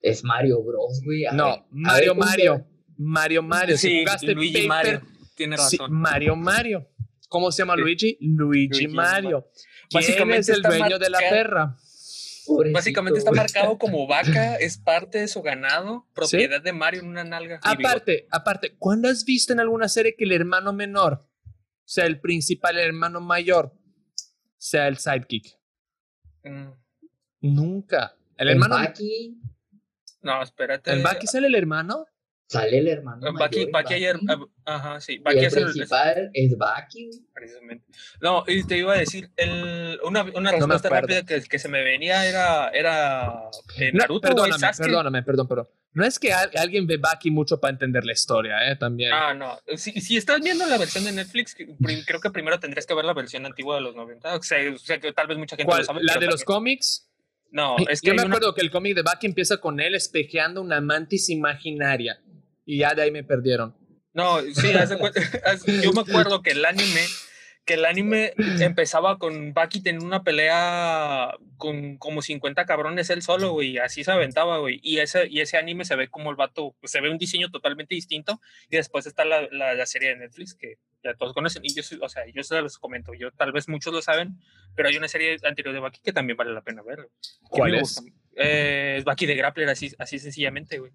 es Mario Bros, güey. No, ver, Mario ¿cómo Mario. Mario Mario. Si Sí, jugaste Luigi Paper, Mario. Tiene sí, razón. Mario Mario. ¿Cómo se llama. Luigi? Luigi, Luigi Mario. ¿Quién Básicamente es el está dueño de la marcado- perra? Pobrecito, Básicamente está marcado como vaca, es parte de su ganado, propiedad de Mario en una nalga. Aparte, aparte, ¿cuándo has visto en alguna serie que el hermano menor, sea el principal, el hermano mayor, sea el sidekick? Mm, Nunca. El En hermano. Bucky No, espérate. ¿El Bucky sale el hermano? Sale el hermano. Mayor, Bucky ayer. Ajá, sí. y Bucky el es el. principal es güey. Precisamente. No, y te iba a decir, el, una, una No respuesta rápida que, que se me venía era, era eh, No, Naruto o el perdóname, Sasuke. perdóname, perdón, perdón. No es que al- alguien ve Bucky mucho para entender la historia, ¿eh? También. Ah, no. Si, si estás viendo la versión de Netflix, creo que primero tendrías que ver la versión antigua de los 90. O sea, o sea, que tal vez mucha gente ¿Cuál? lo sabe. ¿La de los también- cómics? No, es que Yo me una- acuerdo que el cómic de Bucky empieza con él espejeando una mantis imaginaria. Y ya de ahí me perdieron. No, sí, [laughs] haz- yo me acuerdo que el anime, que el anime empezaba con Bucky teniendo una pelea con como 50 cabrones él solo, güey, y así se aventaba, güey, y ese, y ese anime se ve como el vato, pues, se ve un diseño totalmente distinto, y después está la, la, la serie de Netflix que ya todos conocen, y yo, o sea, yo se los comento, yo tal vez muchos lo saben, pero hay una serie anterior de Bucky que también vale la pena ver. ¿Cuál es? Eh, Bucky de Grappler, así, así sencillamente, güey.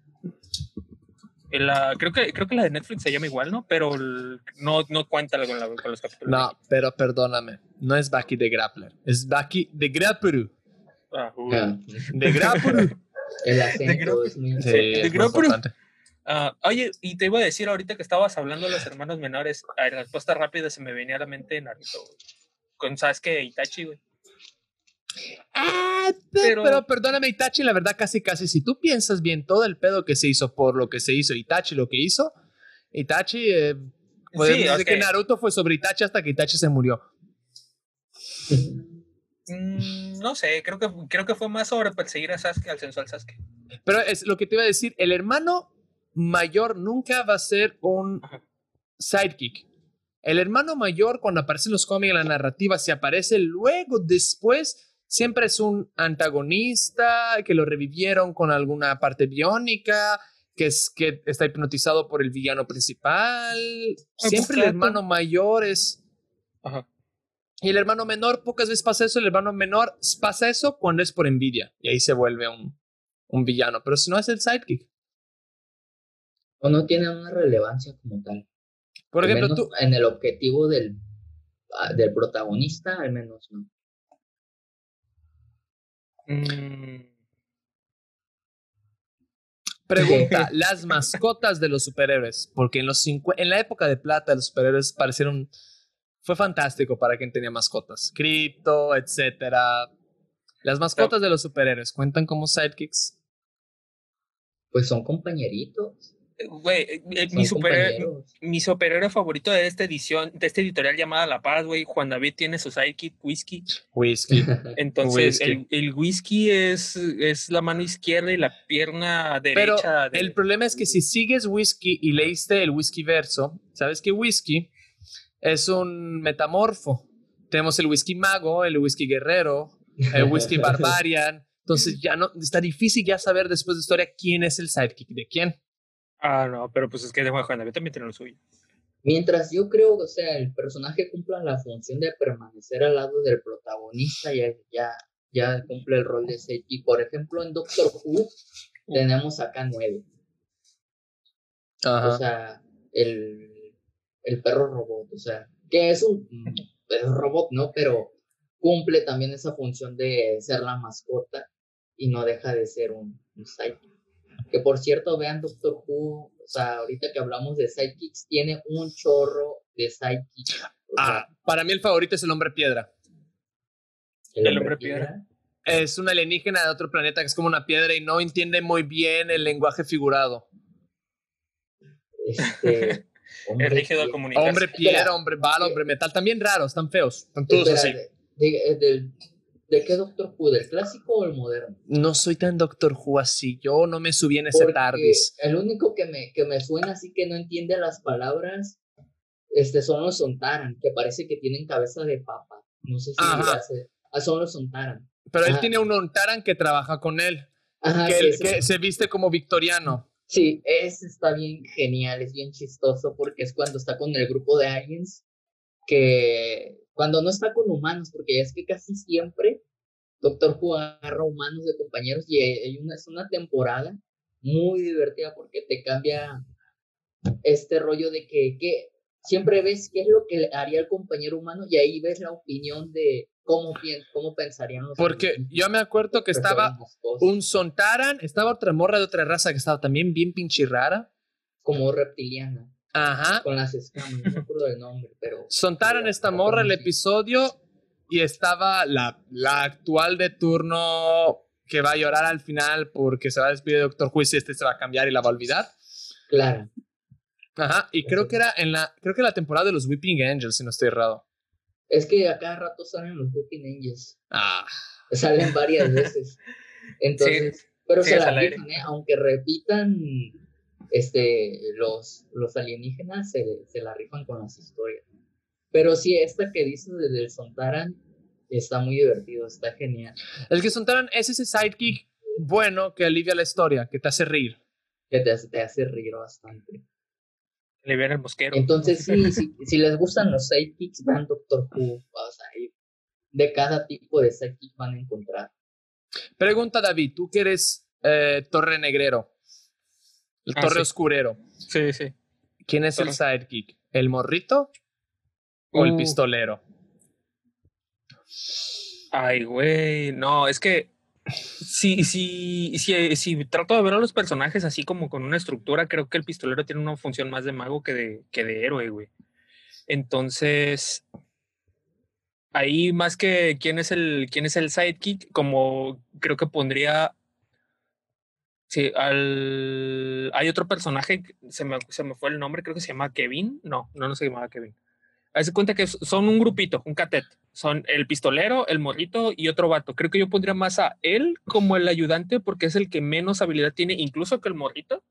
La- creo, que, creo que la de Netflix se llama igual, ¿no? Pero el- no, no cuenta con, la- con los capítulos. No, pero perdóname. No es Bucky de Grappler. Es Bucky de Grappler. Ah, uy. Ah, De Grappler. [laughs] el acento es muy Sí, es importante. Ah, oye, y te iba a decir ahorita que estabas hablando de los hermanos menores, a la respuesta rápida se me venía a la mente Naruto, güey. Con Sasuke e Itachi, güey. Ah, pero, Pero- perdóname, Itachi, la verdad, casi, casi, si tú piensas bien todo el pedo que se hizo por lo que se hizo, Itachi lo que hizo, Itachi, eh, podemos Sí, decir ok. que Naruto fue sobre Itachi hasta que Itachi se murió. Mm, no sé, creo que, creo que fue más sobre perseguir a Sasuke, al sensual Sasuke. Pero es lo que te iba a decir, el hermano mayor nunca va a ser un Ajá. sidekick. El hermano mayor, cuando aparece en los cómics, en la narrativa, si aparece luego, después, siempre es un antagonista que lo revivieron con alguna parte biónica, que, es, que está hipnotizado por el villano principal. Siempre el hermano mayor es... Ajá. Y el hermano menor, pocas veces pasa eso. El hermano menor pasa eso cuando es por envidia. Y ahí se vuelve un, un villano. Pero si no es el sidekick. o no tiene una relevancia como tal. Por Al ejemplo, menos tú, En el objetivo del, ah, del protagonista, al menos no. Mm, pregunta, [laughs] las mascotas de los superhéroes, porque en los cincu- en la época de plata los superhéroes parecieron fue fantástico para quien tenía mascotas, Crypto, etcétera. Las mascotas de los superhéroes cuentan como sidekicks. Pues son compañeritos. Güey, eh, eh, mi, superhéroe, compañeros. mi superhéroe favorito de esta edición, de esta editorial llamada La Paz, güey, Juan David tiene su sidekick, Whisky. Whisky. [laughs] Entonces, Whisky. El, el whisky es, es la mano izquierda y la pierna Pero derecha. de- el problema es que si sigues Whisky y leíste el Whisky verso, sabes que Whisky es un metamorfo. Tenemos el Whisky mago, el Whisky guerrero, el Whisky [laughs] barbarian. Entonces ya no está difícil ya saber después de historia quién es el sidekick de quién. Ah, no, pero pues es que de Juan David también tiene lo suyo. Mientras yo creo, o sea, el personaje cumpla la función de permanecer al lado del protagonista, ya, ya, ya cumple el rol de Seiki. Por ejemplo, en Doctor Who tenemos acá nueve. O sea, el, el perro robot, o sea, que es un es un robot, ¿no? Pero cumple también esa función de ser la mascota y no deja de ser un, un. Que por cierto, vean Doctor Who, o sea, ahorita que hablamos de sidekicks, tiene un chorro de sea, Ah, para mí el favorito es el hombre piedra. el hombre piedra. Es un alienígena de otro planeta que es como una piedra y no entiende muy bien el lenguaje figurado. Este, [laughs] hombre Es rígido piedra. comunicarse. Hombre piedra, hombre bala, hombre metal, también raros, están feos, están todos así. De- de- ¿De qué Doctor Who? ¿Del clásico o el moderno? No soy tan Doctor Who así. Yo no me subí en ese Porque TARDIS. El único que me, que me suena así que no entiende las palabras este, son los Sontaran, que parece que tienen cabeza de papa. No sé si Ajá. hace- ah, son los Sontaran. Pero él tiene un Ontaran que trabaja con él. Ajá, que, él- que se viste como victoriano. Sí, ese está bien genial, es bien chistoso porque es cuando está con el grupo de aliens que cuando no está con humanos, porque es que casi siempre Doctor Who agarra humanos de compañeros y hay una, es una temporada muy divertida porque te cambia este rollo de que, que siempre ves qué es lo que haría el compañero humano y ahí ves la opinión de cómo, cómo pensarían los Porque yo me acuerdo que estaba un Sontaran, estaba otra morra de otra raza que estaba también bien pinche rara. como reptiliana. Ajá. con las escamas, no me acuerdo del nombre, pero... Sontaran la- esta morra el episodio y estaba la, la actual de turno que va a llorar al final porque se va a despedir de Doctor Who y este se va a cambiar y la va a olvidar. Clara. Ajá. Y creo que era en la, creo que la temporada de los Weeping Angels, si no estoy errado. Es que a cada rato salen los Weeping Angels. Ah. Salen varias veces. [laughs] Entonces, pero Sí, se la rifan, ¿eh? Aunque repitan este, los, los alienígenas, se, se la rifan con las historias. Pero sí, esta que dices de del Sontaran está muy divertido, está genial. El que Sontaran es ese sidekick bueno que alivia la historia, que te hace reír. Que te hace, te hace reír bastante. Le viene el mosquero. Entonces, sí, [laughs] sí, si les gustan los sidekicks, vean Doctor Who. O sea, de cada tipo de sidekick van a encontrar. Pregunta David, tú que eres eh, Torre Negrero, el Ah, Torre sí. Oscurero, Sí, sí. ¿quién es el sidekick? ¿El morrito o el Uh. pistolero? Ay, güey. No, es que si, si, si, si trato de ver a los personajes así como con una estructura, creo que el pistolero tiene una función más de mago que de, que de héroe, güey. Entonces, ahí más que quién es el, quién es el sidekick, como creo que pondría. Sí, al, hay otro personaje, se me, se me fue el nombre, creo que se llama Kevin. No, no, no se llamaba Kevin. Hace cuenta que son un grupito, un catet. Son el pistolero, el morrito y otro vato. Creo que yo pondría más a él como el ayudante porque es el que menos habilidad tiene, incluso que el morrito.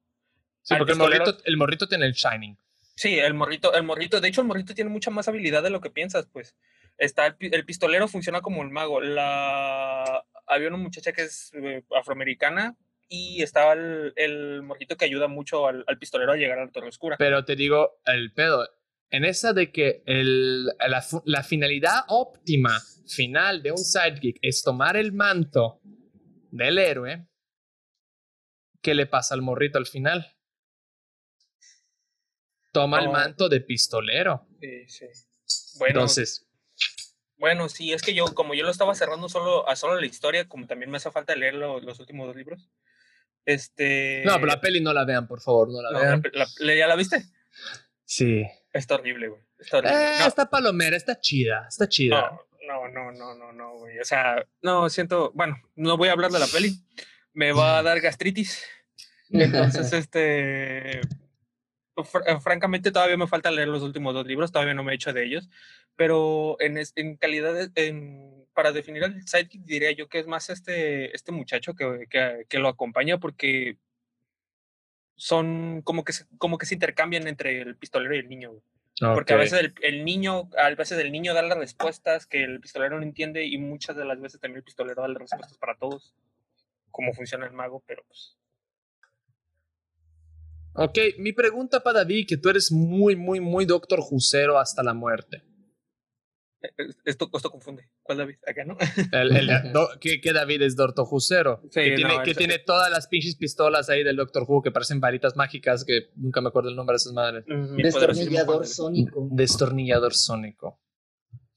Sí, Al porque el morrito, el morrito tiene el Shining. Sí, el morrito, el morrito. De hecho, el morrito tiene mucha más habilidad de lo que piensas, pues. Está el pistolero funciona como el mago. La había una muchacha que es eh, afroamericana y estaba el, el morrito que ayuda mucho al, al pistolero a llegar a la torre oscura. Pero te digo, el pedo, en esa de que el, la, finalidad óptima final de un sidekick es tomar el manto del héroe, ¿qué le pasa al morrito al final? Toma el manto de pistolero. Sí, sí. Bueno, Entonces, Bueno, sí, es que yo, como yo lo estaba cerrando solo a solo la historia, como también me hace falta leer lo- los últimos dos libros. Este. no, pero la peli no la vean, por favor, no la no, vean. la- la- ¿Ya la viste? Sí. Está horrible, güey. Está horrible. Eh, No, Está palomera, está chida, está chida. no, no, no, no, no, güey. O sea, no, siento. Bueno, no voy a hablar de la peli. Me va a dar gastritis. Entonces, [laughs] este. fr- eh, francamente, todavía me falta leer los últimos dos libros, todavía no me he hecho de ellos. Pero en, en calidad, de- en, para definir al sidekick, diría yo que es más este, este muchacho que, que, que lo acompaña porque son como que, se, como que se intercambian entre el pistolero y el niño. Porque a veces el, el niño, a veces el niño da las respuestas que el pistolero no entiende y muchas de las veces también el pistolero da las respuestas para todos. Cómo funciona el mago, pero pues. Ok, mi pregunta para David, que tú eres muy, muy, muy Doctor Jusero hasta la muerte. Esto, esto confunde. ¿Cuál David? Acá, ¿no? El, el- [laughs] do- que, que David es Doctor Jusero. Sí, que tiene, no, que tiene todas las pinches pistolas ahí del Doctor Who que parecen varitas mágicas que nunca me acuerdo el nombre de esas madres. Mi poderosísimo Destornillador sónico. Destornillador sónico.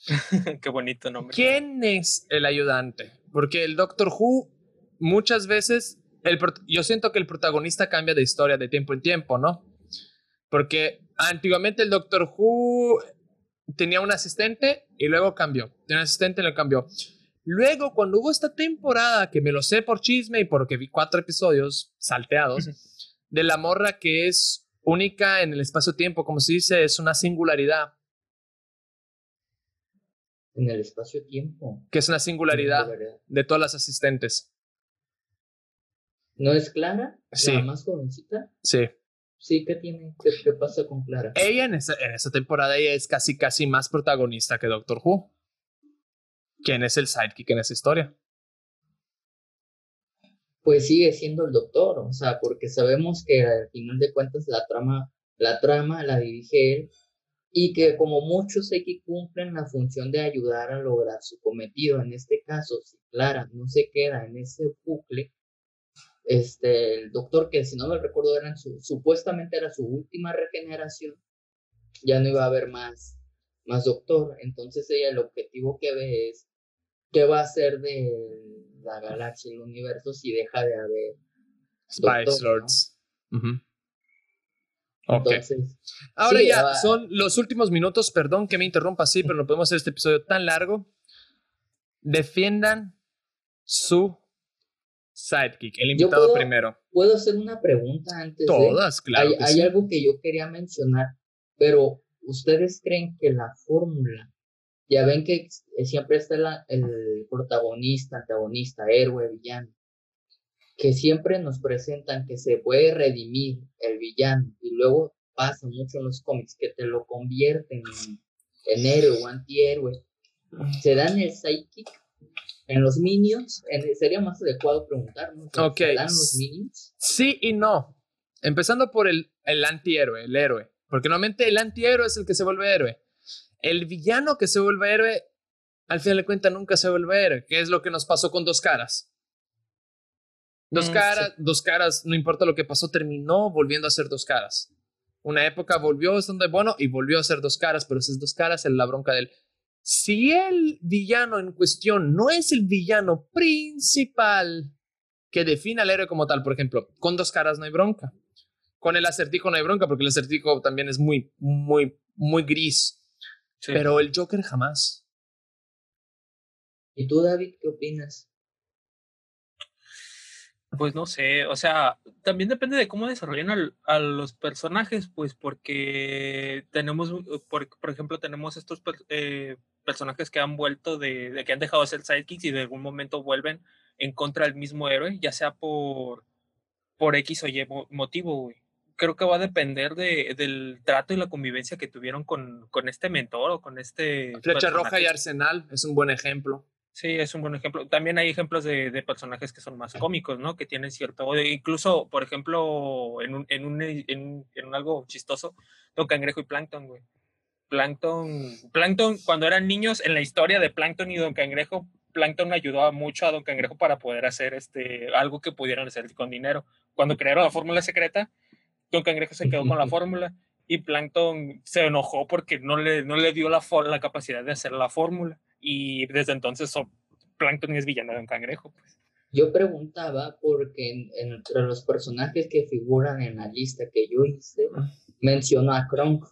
[laughs] Qué bonito nombre. ¿Quién es el ayudante? Porque el Doctor Who muchas veces, el, yo siento que el protagonista cambia de historia de tiempo en tiempo, ¿no? Porque antiguamente el Doctor Who tenía un asistente y luego cambió. Tenía un asistente y luego cambió. Luego, cuando hubo esta temporada, que me lo sé por chisme y porque vi cuatro episodios salteados, de la morra que es única en el espacio-tiempo, como se dice, es una singularidad. en el espacio-tiempo. Que es una singularidad de todas las asistentes. ¿No es Clara? Sí. ¿La más jovencita? Sí. Sí, ¿qué tiene? ¿Qué, qué pasa con Clara? Ella en esa, en esa temporada ella es casi casi más protagonista que Doctor Who. ¿Quién es el sidekick en esa historia? Pues sigue siendo el doctor, o sea, porque sabemos que al final de cuentas la trama, la trama la dirige él y que como muchos que cumplen la función de ayudar a lograr su cometido. En este caso, si Clara no se queda en ese bucle, este, el doctor que si no me recuerdo era su, supuestamente era su última regeneración, ya no iba a haber más, más doctor. Entonces ella el objetivo que ve es qué va a hacer de la galaxia, el universo, si deja de haber Spice Lords. Entonces, Ahora ya son los últimos minutos, perdón que me interrumpa así, pero no podemos hacer este episodio tan largo. Defiendan su sidekick, el invitado primero. ¿Puedo hacer una pregunta antes? Todas, claro. Hay, hay algo que yo quería mencionar, pero ¿ustedes creen que la fórmula, ya ven que siempre está el protagonista, antagonista, héroe, villano, que siempre nos presentan que se puede redimir el villano y luego pasa mucho en los cómics que te lo convierten en, héroe o antihéroe. ¿Se dan el sidekick en los minions? sería más adecuado preguntar, ¿no? ¿Se dan los minions? Sí y no. Empezando por el, el antihéroe, el héroe. Porque normalmente el antihéroe es el que se vuelve héroe. El villano que se vuelve héroe, al final de cuentas, nunca se vuelve héroe. ¿Qué es lo que nos pasó con dos caras? Dos mm, caras, dos caras, no importa lo que pasó, terminó volviendo a ser dos caras. Una época volvió estando bueno y volvió a ser dos caras, pero esas dos caras es la bronca del. Si el villano en cuestión no es el villano principal que define al héroe como tal, por ejemplo, con dos caras no hay bronca. Con el acertijo no hay bronca porque el acertijo también es muy, muy, muy gris. Pero el Joker jamás. ¿Y tú, David, qué opinas? Pues no sé, o sea, también depende de cómo desarrollen a los personajes, pues porque tenemos, por, por ejemplo, tenemos estos eh, personajes que han vuelto de, de, que han dejado de ser sidekicks y de algún momento vuelven en contra del mismo héroe, ya sea por, por X o Y motivo, güey creo que va a depender de, del trato y la convivencia que tuvieron con, con este mentor o con este... Flecha Roja y Arsenal es un buen ejemplo. Sí, es un buen ejemplo. También hay ejemplos de, de personajes que son más cómicos, ¿no? Que tienen cierto... Incluso, por ejemplo, en un, en un, en, en algo chistoso, Don Cangrejo y Plankton, güey. Plankton, Plankton, cuando eran niños, en la historia de Plankton y Don Cangrejo, Plankton ayudaba mucho a Don Cangrejo para poder hacer este, algo que pudieran hacer con dinero. Cuando crearon la fórmula secreta, Don Cangrejo se quedó con la fórmula y Plankton se enojó porque no le, no le dio la, la capacidad de hacer la fórmula. Y desde entonces Plankton es villano de Don Cangrejo. Pues. Yo preguntaba porque entre los personajes que figuran en la lista que yo hice, mencionó a Kronk,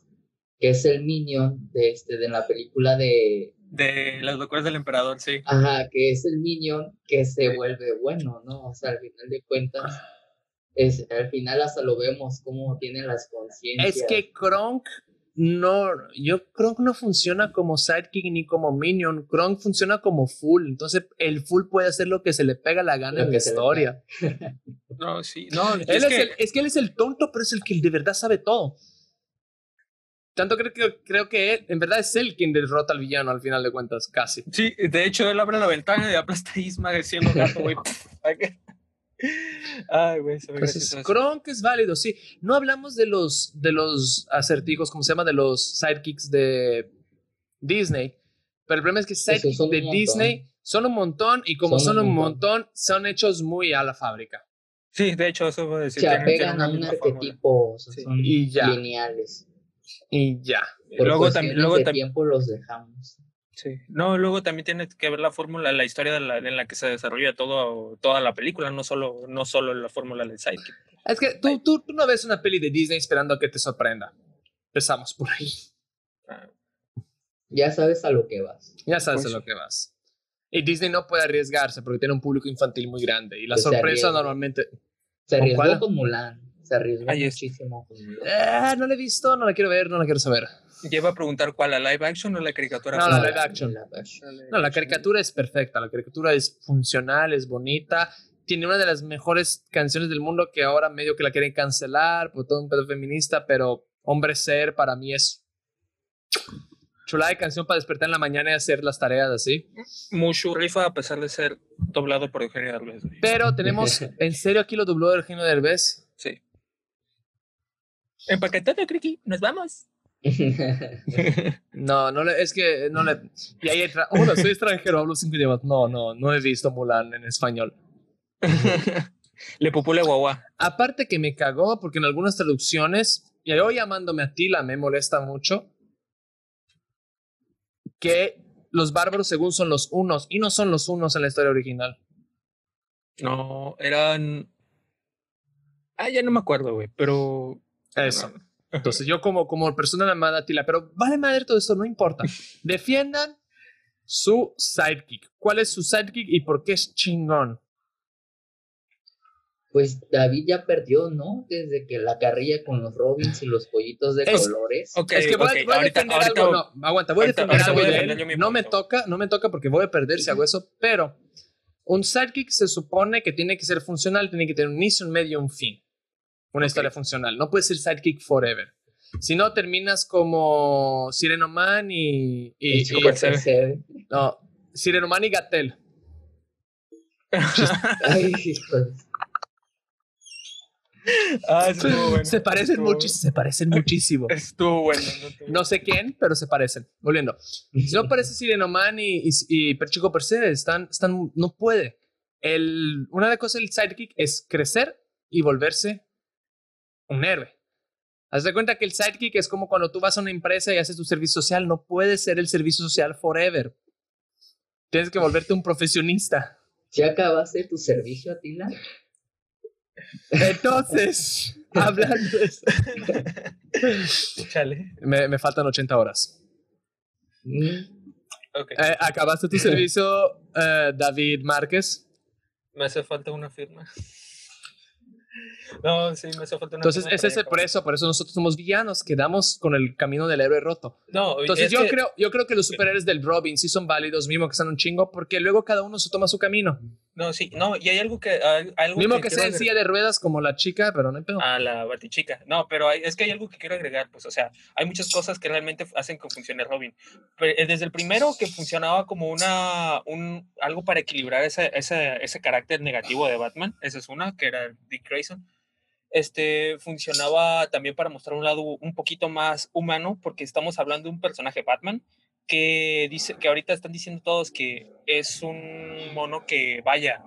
que es el minion de, este, de la película de... De las locuras del emperador, sí. Ajá, que es el minion que se vuelve bueno, ¿no? O sea, al final de cuentas es, al final hasta lo vemos cómo tiene las conciencias. Es que Kronk no, yo Kronk no funciona como sidekick ni como minion, Kronk funciona como full, entonces el full puede hacer lo que se le pega la gana en la historia. [laughs] no, sí, no, es, que, es que él es el tonto, pero es el que de verdad sabe todo. Tanto creo que, creo que él, en verdad es él quien derrota al villano al final de cuentas, casi. Sí, de hecho él abre la ventana y aplasta a Isma diciendo gato, güey. [laughs] Ay, güey, pues Kronk es válido, sí. No hablamos de los, de los acertijos, como se llama? De los sidekicks de Disney. Pero el problema es que sidekicks de Disney son un montón y como son, un montón, son hechos muy a la fábrica. Sí, de hecho, eso voy a decir. Se apegan a un arquetipo, son y ya. lineales. Y ya. luego también, luego también tiempo los dejamos. Sí. No, luego también tiene que ver la fórmula, la historia de la, en la que se desarrolla todo, toda la película, no solo, no solo la fórmula del sidekick. Es que tú, tú, no ves una peli de Disney esperando a que te sorprenda. Empezamos por ahí. Ah. Ya sabes a lo que vas. Ya sabes pues a lo que vas. Y Disney no puede arriesgarse porque tiene un público infantil muy grande. Y la pues sorpresa normalmente. Se arriesgó con Mulan. Se arriesgó muchísimo con Mulan. Eh, no la he visto, no la quiero ver, no la quiero saber. Lleva a preguntar cuál, la live action o la caricatura. No, la La- live action. la live action. No, la caricatura es perfecta, la caricatura es funcional, es bonita, tiene una de las mejores canciones del mundo que ahora medio que la quieren cancelar por todo un pedo feminista, pero Hombre Ser para mí es chulada de canción para despertar en la mañana y hacer las tareas así. Mushu rifa a pesar de ser doblado por Eugenio Derbez. Pero tenemos, [laughs] ¿en serio aquí lo dobló Eugenio Derbez? Sí. Empaquetado, Criqui. Nos vamos. [laughs] No, no le, es que no le... Y ahí entra, hola, soy extranjero, hablo cinco idiomas. No, no, no he visto Mulan en español. [laughs] Le popule guagua. Aparte que me cagó porque en algunas traducciones, y yo llamándome a Tila me molesta mucho, que los bárbaros según son los unos y no son los unos en la historia original. No, eran. Ah, ya no me acuerdo, güey, pero. Eso. Entonces yo como, como persona llamada a Tila, pero vale madre todo esto, no importa. [laughs] Defiendan su sidekick. ¿Cuál es su sidekick y por qué es chingón? Pues David ya perdió, ¿no? Desde que la carrilla con los Robins y los pollitos de Es- colores. Es que voy, a- ok, voy a ahorita- defender ahorita- algo. No, aguanta, voy a defender algo de él. No me toca, no me toca porque voy a perder si hago eso, pero un sidekick se supone que tiene que ser funcional, tiene que tener un inicio, un medio, un fin. Una historia funcional. No puede ser sidekick forever. Si no, terminas como Sirenoman y. y, y- percebe. no, Sirenoman y Gatel. [laughs] Ay, ah, estuvo [laughs] bueno. Se parecen estuvo- mucho, se parecen [laughs] muchísimo. Estuvo bueno. no sé quién, pero se parecen. Volviendo. Si no parece Sirenoman y, y, y Perchico Percebe, están, están, no puede. El, una de las cosas del sidekick es crecer y volverse un héroe. Haz de cuenta que el sidekick es como cuando tú vas a una empresa y haces tu servicio social, no puedes ser el servicio social forever. Tienes que volverte un profesionista. ¿Ya acabaste tu servicio, Atila? Entonces, [laughs] hablando de eso, Chale. me, me faltan 80 horas. Mm, Ok. Eh, ¿Acabaste tu servicio, eh, David Márquez? Me hace falta una firma. No, sí, me hace falta una Entonces, ese es el, por eso, por eso nosotros somos villanos, quedamos con el camino del héroe roto. No, Entonces, es yo, que- creo, yo creo que los superhéroes del Robin sí son válidos, mismo que sean un chingo, porque luego cada uno se toma su camino. No, sí, no, y hay algo que. hay- algo Mismo que, quiero sea en silla de ruedas como la chica, pero no hay pedo. a la batichica. No, pero hay- es que hay algo que quiero agregar, pues, o sea, hay muchas cosas que realmente hacen que funcione Robin. Pero, eh, desde el primero que funcionaba como una, un, algo para equilibrar ese, ese, ese carácter negativo de Batman, esa es una, que era Dick Grayson. Este funcionaba también para mostrar un lado un poquito más humano, porque estamos hablando de un personaje Batman que dice que ahorita están diciendo todos que es un mono que vaya,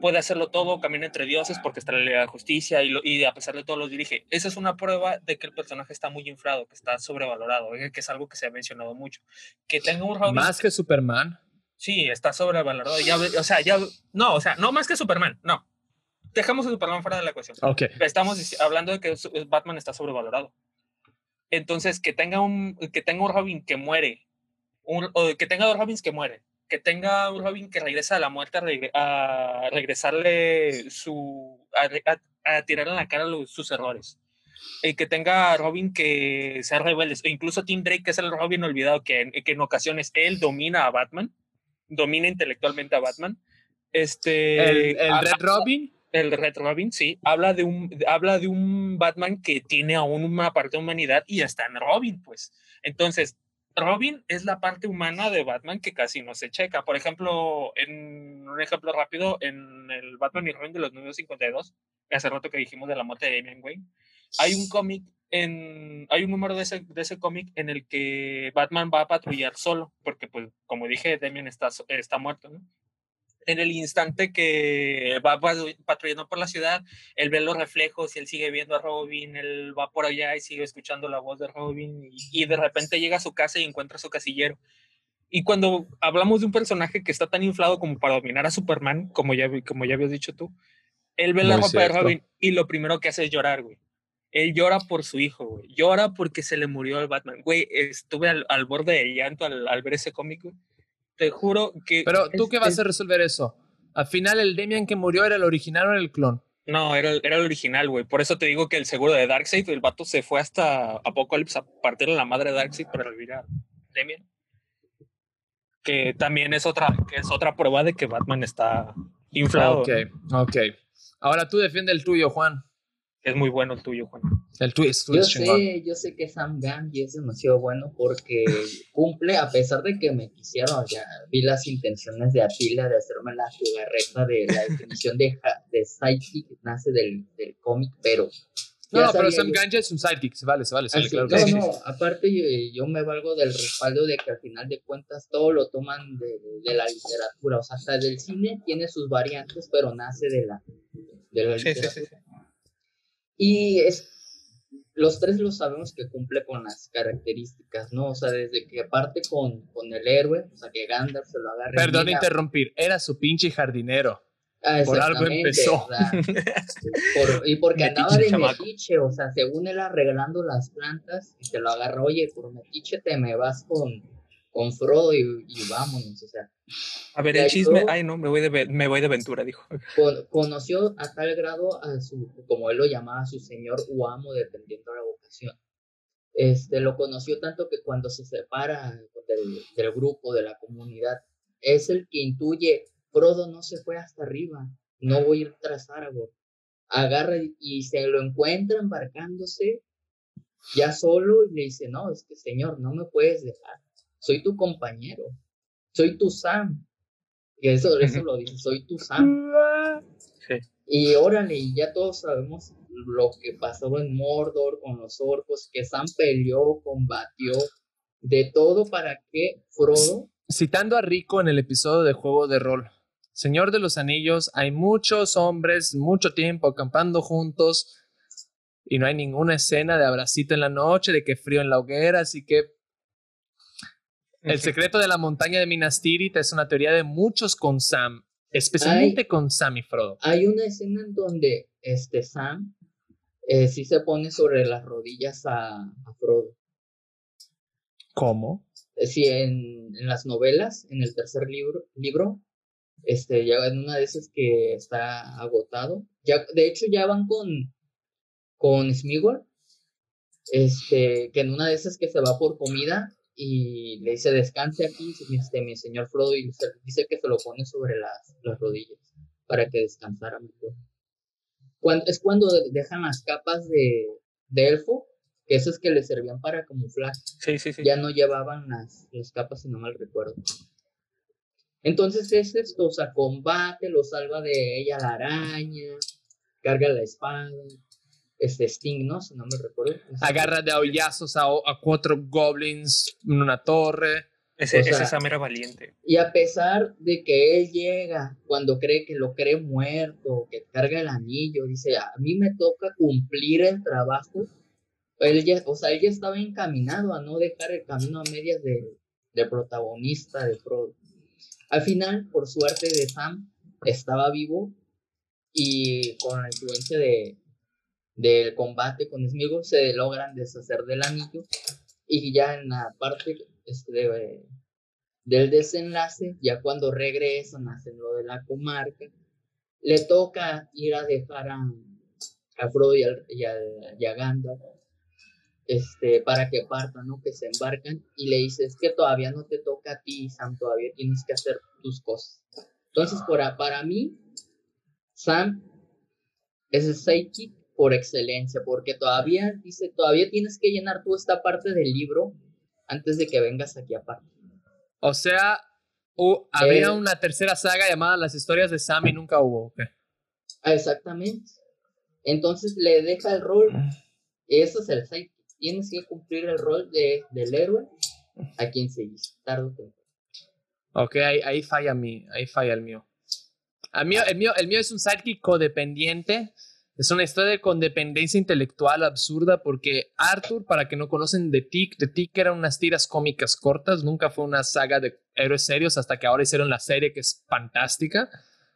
puede hacerlo todo, camina entre dioses porque está la ley de la justicia y, lo- y a pesar de todo los dirige. Esa es una prueba de que el personaje está muy inflado, que está sobrevalorado, eh, que es algo que se ha mencionado mucho. Que tenga un Robin, Más que Superman. sí, está sobrevalorado. Ya, o sea, ya, no, o sea, no más que Superman, no. Dejamos a Superman fuera de la ecuación. Ok. Estamos hablando de que Batman está sobrevalorado. Entonces, que tenga un, que tenga un Robin que muere, un- o que tenga dos Robins que mueren, que tenga un Robin que regresa a la muerte a, regre- a regresarle su. a, a- tirarle en la cara los- sus errores. Y que tenga Robin que sea rebelde, o incluso Tim Drake, que es el Robin olvidado, que en, que en ocasiones él domina a Batman, domina intelectualmente a Batman. Este, El, el habla- Red Robin. el Red Robin, sí, habla de un, habla de un Batman que tiene aún una parte de humanidad y está en Robin, pues. Entonces, Robin es la parte humana de Batman que casi no se checa. Por ejemplo, en un ejemplo rápido, en el Batman y Robin de los 952, hace rato que dijimos de la muerte de Damian Wayne, hay un cómic, en, hay un número de ese, de ese cómic en el que Batman va a patrullar solo, porque pues como dije, Damian está, está muerto, ¿no? En el instante que va patrullando por la ciudad, él ve los reflejos y él sigue viendo a Robin, él va por allá y sigue escuchando la voz de Robin y, y de repente llega a su casa y encuentra su casillero. Y cuando hablamos de un personaje que está tan inflado como para dominar a Superman, como ya, como ya habías dicho tú, él ve la ropa de. Robin y lo primero que hace es llorar, güey. Él llora por su hijo, güey. Llora porque se le murió el Batman. Güey, estuve al, al borde de llanto al, al ver ese cómic. güey. Te juro que... Pero tú es- qué vas es- a resolver eso. Al final, el Damian que murió era el original o era el clon. No, era, el- era el original, güey. Por eso te digo que el seguro de Darkseid, el vato se fue hasta Apocalypse a partirle la madre de Darkseid para revivir a Damian. Que también es otra, que es otra prueba de que Batman está inflado. Ok, ok. Ahora tú defiende el tuyo, Juan. Es muy bueno el tuyo, Juan. El tuyo es, tuyo Yo sé, yo sé que Sam Gamgee es demasiado bueno porque cumple, a pesar de que me quisieron, ya vi las intenciones de Atila de hacerme la jugarreta de la definición de, ja- de sidekick, nace del, del cómic, pero... No, no, pero Sam Ganja es un sidekick. Se vale, se vale, se vale, Así- claro. no, que sí. no, aparte yo, yo me valgo del respaldo de que al final de cuentas todo lo toman de, de la literatura, o sea, hasta del cine tiene sus variantes, pero nace de la, de la sí, literatura. sí. sí. Y es, los tres lo sabemos que cumple con las características, ¿no? O sea, desde que parte con, con el héroe, o sea, que Gandalf se lo agarre. Perdón mira, interrumpir. Era su pinche jardinero. ah, por algo empezó. o sea, por- y porque [laughs] andaba de chamaco. metiche, o sea, según él arreglando las plantas, y te lo agarra, oye, por metiche te me vas con, con Frodo y, y vámonos, o sea, A ver, el chisme. Ay, no, me voy de, me voy de aventura, dijo. con- conoció a tal grado a su, como él lo llamaba, a su señor o amo, dependiendo de la vocación. Este, lo conoció tanto que cuando se separa del, del grupo, de la comunidad, es el que intuye, Frodo no se fue hasta arriba, no voy a ir tras Aragorn. Agarra y se lo encuentra embarcándose ya solo y le dice, no, es que señor, no me puedes dejar, soy tu compañero, soy tu Sam. Y eso, eso lo dice, soy tu Sam. Sí. Y órale, y ya todos sabemos lo que pasó en Mordor con los orcos, que Sam peleó, combatió, de todo para que Frodo, Citando a Rico en el episodio de Juego de Rol. Señor de los Anillos, hay muchos hombres, mucho tiempo acampando juntos y no hay ninguna escena de abracito en la noche, de que frío en la hoguera, así que el secreto de la montaña de Minas Tirith es una teoría de muchos con Sam, especialmente con Sam y Frodo. hay una escena en donde este Sam eh, sí se pone sobre las rodillas a, a Frodo. ¿Cómo? Eh, Sí, en, en las novelas, en el tercer libro, libro, este, ya en una de esas que está agotado, ya, de hecho ya van con, con Smigol, este, que en una de esas que se va por comida y le dice descanse aquí, este, mi señor Frodo, y dice que se lo pone sobre las, las rodillas para que descansara mejor. Cuando, es cuando dejan las capas de, de elfo, que esas que le servían para camuflaje Sí, sí, sí. ya no llevaban las, las capas, si no mal recuerdo. Entonces es esto, o sea, combate, lo salva de ella la araña, carga la espada, este Sting, ¿no? Si no me recuerdo. Agarra de aullazos a, a cuatro goblins en una torre. Ese, o sea- ese Sam era valiente. Y a pesar de que él llega cuando cree que lo cree muerto, que carga el anillo, dice, a mí me toca cumplir el trabajo. Él ya, o sea, él ya estaba encaminado a no dejar el camino a medias de, de protagonista de Frodo. Al final, por suerte de Sam, estaba vivo y con la influencia de, del combate con Sméagol se logran deshacer del anillo y ya en la parte este, de- del desenlace, ya cuando regresan, hacen lo de la comarca, le toca ir a dejar a, a Frodo y, al- y al- y a Gandalf este, para que partan, ¿no? Que se embarcan y le dice, es que todavía no te toca a ti, Sam, todavía tienes que hacer tus cosas. Entonces, para, para mí, Sam es el sidekick por excelencia, porque todavía, dice, todavía tienes que llenar tú esta parte del libro antes de que vengas aquí aparte. O sea, habría Eh. una tercera saga llamada Las historias de Sam y nunca hubo. ok. Ah, exactamente. Entonces le deja el rol, eso es el sidekick. Tienes que cumplir el rol de, del héroe a quien seguís, tarde o temprano. Ok, ahí, ahí falla mi, ahí falla el mío. El mío, el mío. el mío es un sidekick codependiente. Es una historia de condependencia intelectual absurda porque Arthur, para que no conocen The Tick, The Tick eran unas tiras cómicas cortas, nunca fue una saga de héroes serios hasta que ahora hicieron la serie que es fantástica.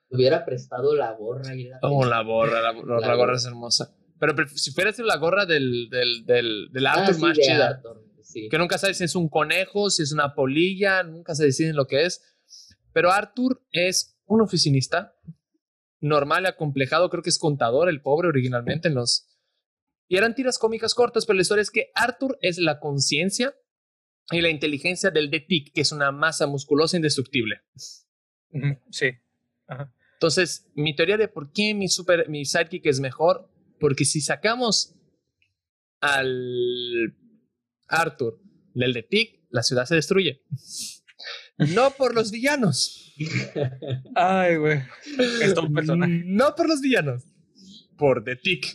Hubiera prestado la gorra y la... Oh, la gorra, la, la- la gorra es hermosa. Pero si fuera la gorra del, del, del, del Ah, Arthur sí, más de chida, Arthur, sí. que nunca sabes si es un conejo, si es una polilla, nunca se deciden lo que es. Pero Arthur es un oficinista normal, acomplejado, creo que es contador, el pobre originalmente en los... Y eran tiras cómicas cortas, pero la historia es que Arthur es la conciencia y la inteligencia del Detic, que es una masa musculosa indestructible. Sí. Entonces, mi teoría de por qué mi, super, mi sidekick es mejor, porque si sacamos al Arthur del Detic, la ciudad se destruye. No por los villanos. Ay, güey. Es todo un personaje. No por los villanos. Por The Tick.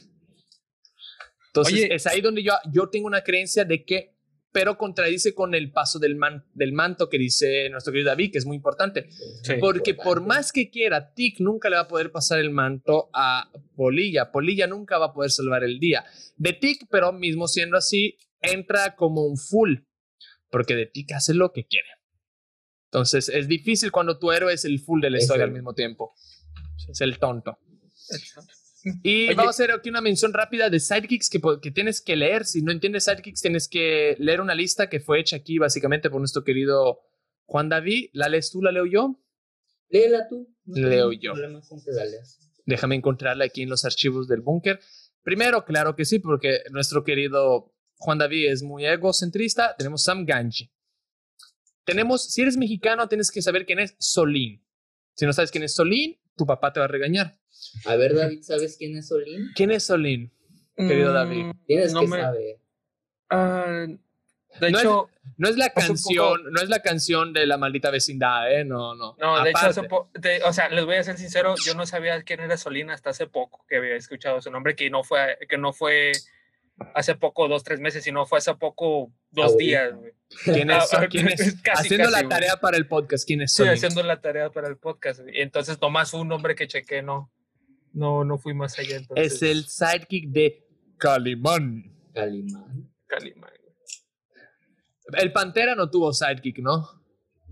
Entonces, Oye. es ahí donde yo, yo tengo una creencia de que, pero contradice con el paso del, man- del manto que dice nuestro querido David, que es muy importante. Sí. Porque por más que quiera, Tick nunca le va a poder pasar el manto a Polilla. Polilla nunca va a poder salvar el día. De Tick, pero mismo siendo así, entra como un full. Porque de Tick hace lo que quiere. Entonces es difícil cuando tu héroe es el full de la Es historia el- al mismo tiempo. Es el tonto. Y Oye. vamos a hacer aquí una mención rápida de sidekicks que, que tienes que leer. Si no entiendes sidekicks, tienes que leer una lista que fue hecha aquí básicamente por nuestro querido Juan David. ¿La lees tú, la leo yo? Léela tú. no Leo yo. con que la leas. Déjame encontrarla aquí en los archivos del búnker. Primero, claro que sí, porque nuestro querido Juan David es muy egocentrista. Tenemos Sam Ganji. Tenemos, si eres mexicano, tienes que saber quién es Solín. Si no sabes quién es Solín, tu papá te va a regañar. A ver, David, ¿sabes quién es Solín? ¿Quién es Solín? Querido David. Tienes No que me- saber. Ah, de No es- hecho, No es la canción, no es la canción de la maldita vecindad, ¿eh? No, no. no, de hecho, Aparte. hace po- de- o sea, les voy a ser sincero, yo no sabía quién era Solín hasta hace poco que había escuchado su nombre, que no fue, que no fue hace poco, dos, tres meses, sino fue hace poco, dos días, güey. ¿Quién es? Ah, ¿Quién es? [laughs] casi, Haciendo casi, la güey. tarea para el podcast, ¿quién es Sí, haciendo la tarea para el podcast. Y entonces nomás fue un nombre que chequé, no, no, no fui más allá. Entonces, Es el sidekick de Calimán. Calimán. Calimán. El Pantera no tuvo sidekick, ¿no?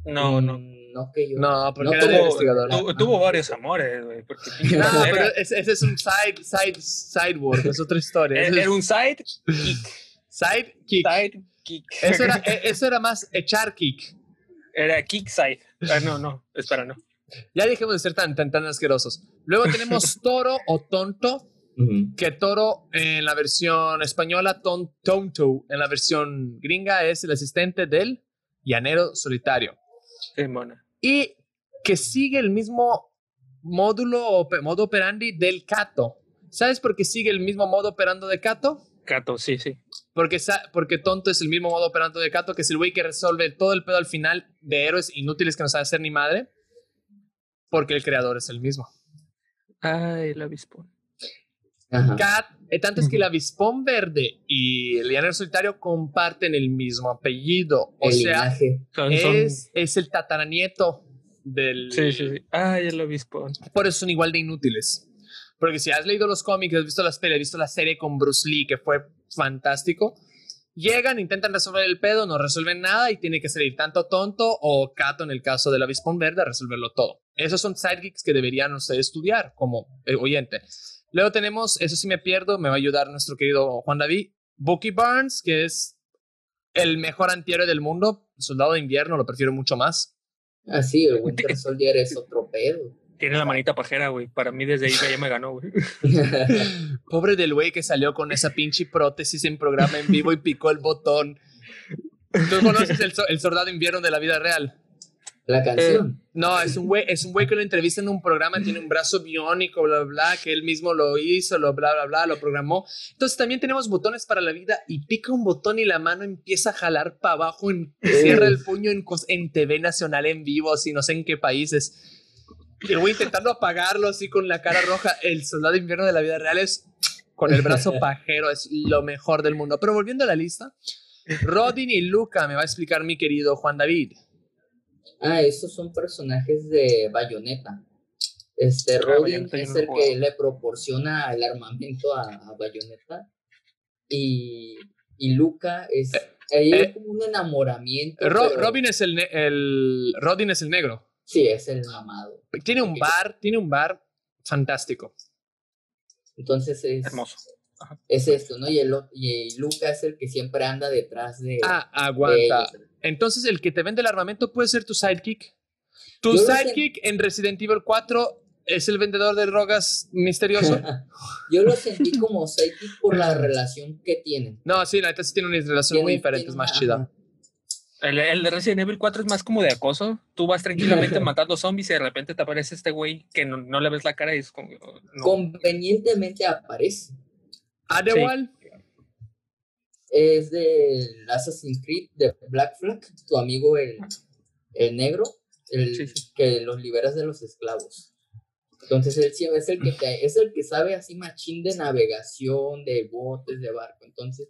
No, no. Mm, No, que yo. No, porque No era el tuvo- investigador. Tu- tuvo varios amores, güey. [laughs] No, Pantera pero ese, ese es un side, side, sideboard, es otra historia. Era, un side kick. sidekick. Side kick. Eso era, e- eso era más echar kick. Era kick side. Ah, no, no, espera, no. Ya dejemos de ser tan, tan, tan asquerosos. Luego tenemos [laughs] Toro o Tonto, que Toro en la versión española, ton, Tonto en la versión gringa es el asistente del llanero solitario. Sí, mona. Y que sigue el mismo módulo o modo operandi del Cato. ¿Sabes por qué sigue el mismo modo operando de Cato? Cato, sí, sí. Porque, porque tonto es el mismo modo operando de Kato, que es el güey que resuelve todo el pedo al final de héroes inútiles que no sabe hacer ni madre. Porque el creador es el mismo. Ay, el avispón. Cat, eh, tanto es que el avispón verde y el llanero solitario comparten el mismo apellido. O El sea, es, es el tataranieto del. Sí, sí, sí. Ay, el avispón. Por eso son igual de inútiles. Porque si has leído los cómics, has visto las pelis, has visto la serie con Bruce Lee, que fue fantástico, llegan, intentan resolver el pedo, no resuelven nada y tiene que salir tanto tonto o Cato en el caso del avispón verde a resolverlo todo. Esos son sidekicks que deberían ustedes estudiar como eh, oyente. Luego tenemos, eso sí me pierdo, me va a ayudar nuestro querido Juan David, Bucky Barnes, que es el mejor antihéroe del mundo, soldado de invierno, lo prefiero mucho más. Ah, sí, el Winter [laughs] Soldier es otro pedo. Tiene la manita pajera, güey. Para mí desde ahí ya me ganó, güey. [laughs] Pobre del güey que salió con esa pinche prótesis en programa en vivo y picó el botón. ¿Tú conoces el, el soldado invierno de la vida real? La canción. No, es un güey, es un güey que lo entrevista en un programa, tiene un brazo biónico, bla, bla, bla, que él mismo lo hizo, lo bla, bla, bla, lo programó. Entonces también tenemos botones para la vida y pica un botón y la mano empieza a jalar para abajo, en, cierra el puño en, TV nacional en vivo, así no sé en qué países. Y el güey intentando apagarlo así con la cara roja. El soldado de invierno de la vida real es con el brazo [laughs] pajero, es lo mejor del mundo. Pero volviendo a la lista, Rodin y Luca me va a explicar mi querido Juan David. Ah, esos son personajes de Bayonetta. Este, Ah, Rodin es el que le proporciona el armamento a, a Bayonetta. Y, y Luca es. Ahí eh, hay como un enamoramiento. Ro- pero- Robin es el, el Rodin es el negro. Sí, es el mamado. Tiene un bar, tiene un bar fantástico. Entonces es, Hermoso. es esto, ¿no? Y, el, y Luca es el que siempre anda detrás de. Ah, de aguanta. ellos. Entonces el que te vende el armamento puede ser tu sidekick. Tu Yo sidekick en Resident Evil 4 es el vendedor de drogas misterioso. [laughs] Yo lo sentí como sidekick por la [laughs] relación que tienen. No, sí, la neta sí tiene una relación muy diferente, es más una- chida. ajá. El, el de Resident Evil 4 es más como de acoso. Tú vas tranquilamente [laughs] matando zombies y de repente te aparece este güey que no, no le ves la cara y es como. oh, no. Convenientemente aparece. Adewal, Es del Assassin's Creed de Black Flag, tu amigo el, el negro, el Sí, sí. que los liberas de los esclavos. Entonces él sí es el que te- es el que sabe así machín de navegación, de botes, de barco. Entonces,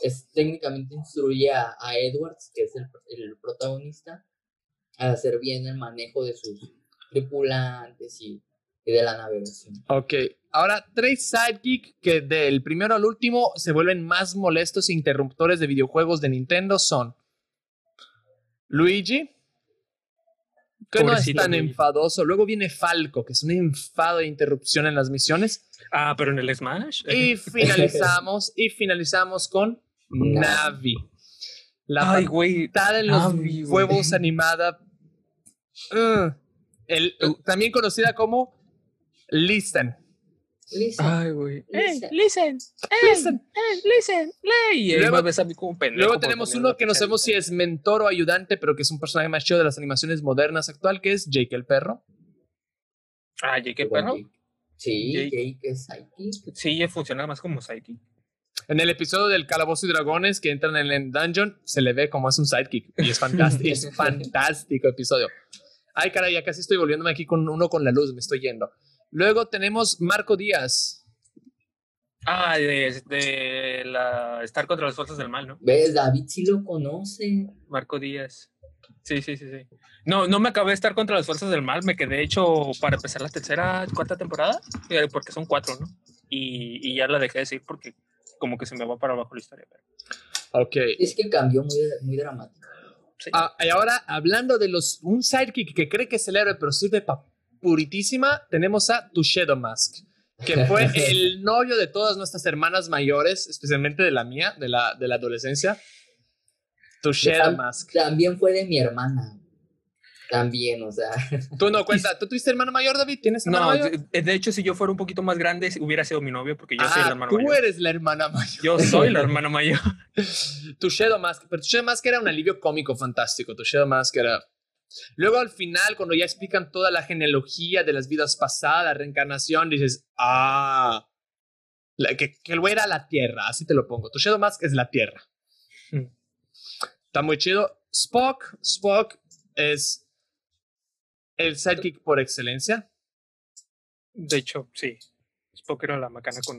es técnicamente instruye a, a Edwards, que es el, el protagonista, a hacer bien el manejo de sus tripulantes y, y de la navegación. Ok, ahora tres sidekick que del primero al último se vuelven más molestos e interruptores de videojuegos de Nintendo son Luigi, que no es tan enfadoso. Luego viene Falco, que es un enfado e interrupción en las misiones. Ah, pero en el Smash. Y [laughs] finalizamos, y finalizamos con Navi. La Ay, güey. patada en los Navi, huevos animada. Uh, el, también conocida como Listen. Listen, Ay, güey. listen. listen. Listen. listen. Y Luego- me ves a mí como un pendejo. Luego tenemos uno que no sabemos si es mentor o ayudante, pero que es un personaje más chido de las animaciones modernas actual, que es Jake el perro. Ah, Jake el perro. Jake. Sí, Jake. Jake es sidekick. Sí, funciona más como sidekick. En el episodio del Calabozo y Dragones que entran en el dungeon, se le ve como es un sidekick. Y es fantástico, [laughs] es fantástico episodio. Ay, caray, ya casi estoy volviéndome aquí con uno con la luz, me estoy yendo. Luego tenemos Marco Díaz. Ah, de, de la estar contra las fuerzas del mal, ¿no? ¿Ves? David sí lo conoce. Marco Díaz. Sí, sí, sí, sí. No, no me acabé de estar contra las fuerzas del mal. Me quedé hecho para empezar la tercera, cuarta temporada, eh, porque son cuatro, ¿no? Y, y ya la dejé de seguir porque como que se me va para abajo la historia. pero- Ok. Es que cambió muy, muy dramático. sí. Ah, y ahora, hablando de los un sidekick que cree que es el héroe, pero sirve para puritísima, tenemos a Tu Shadow Mask, que fue [laughs] el novio de todas nuestras hermanas mayores, especialmente de la mía, de la, de la adolescencia. Tu Shadow Mask. También fue de mi hermana. También, o sea. Tú no [laughs] cuenta, ¿tú tuviste hermano mayor, David? ¿Tienes hermano No, mayor? de, de hecho, si yo fuera un poquito más grande, hubiera sido mi novio, porque yo soy el Ah, hermano tú mayor. eres la hermana mayor. Yo soy la [laughs] hermana mayor. Tu Shadow Mask, pero Tu Shadow Mask era un alivio cómico fantástico. Tu Shadow Mask era. Luego al final, cuando ya explican toda la genealogía de las vidas pasadas, reencarnación, dices, ah, la- que, que el güey era la tierra, así te lo pongo. Tu Shadow Mask es la tierra. Hmm. Está muy chido. Spock, Spock es el sidekick por excelencia. De hecho, sí. Spock era la macana con.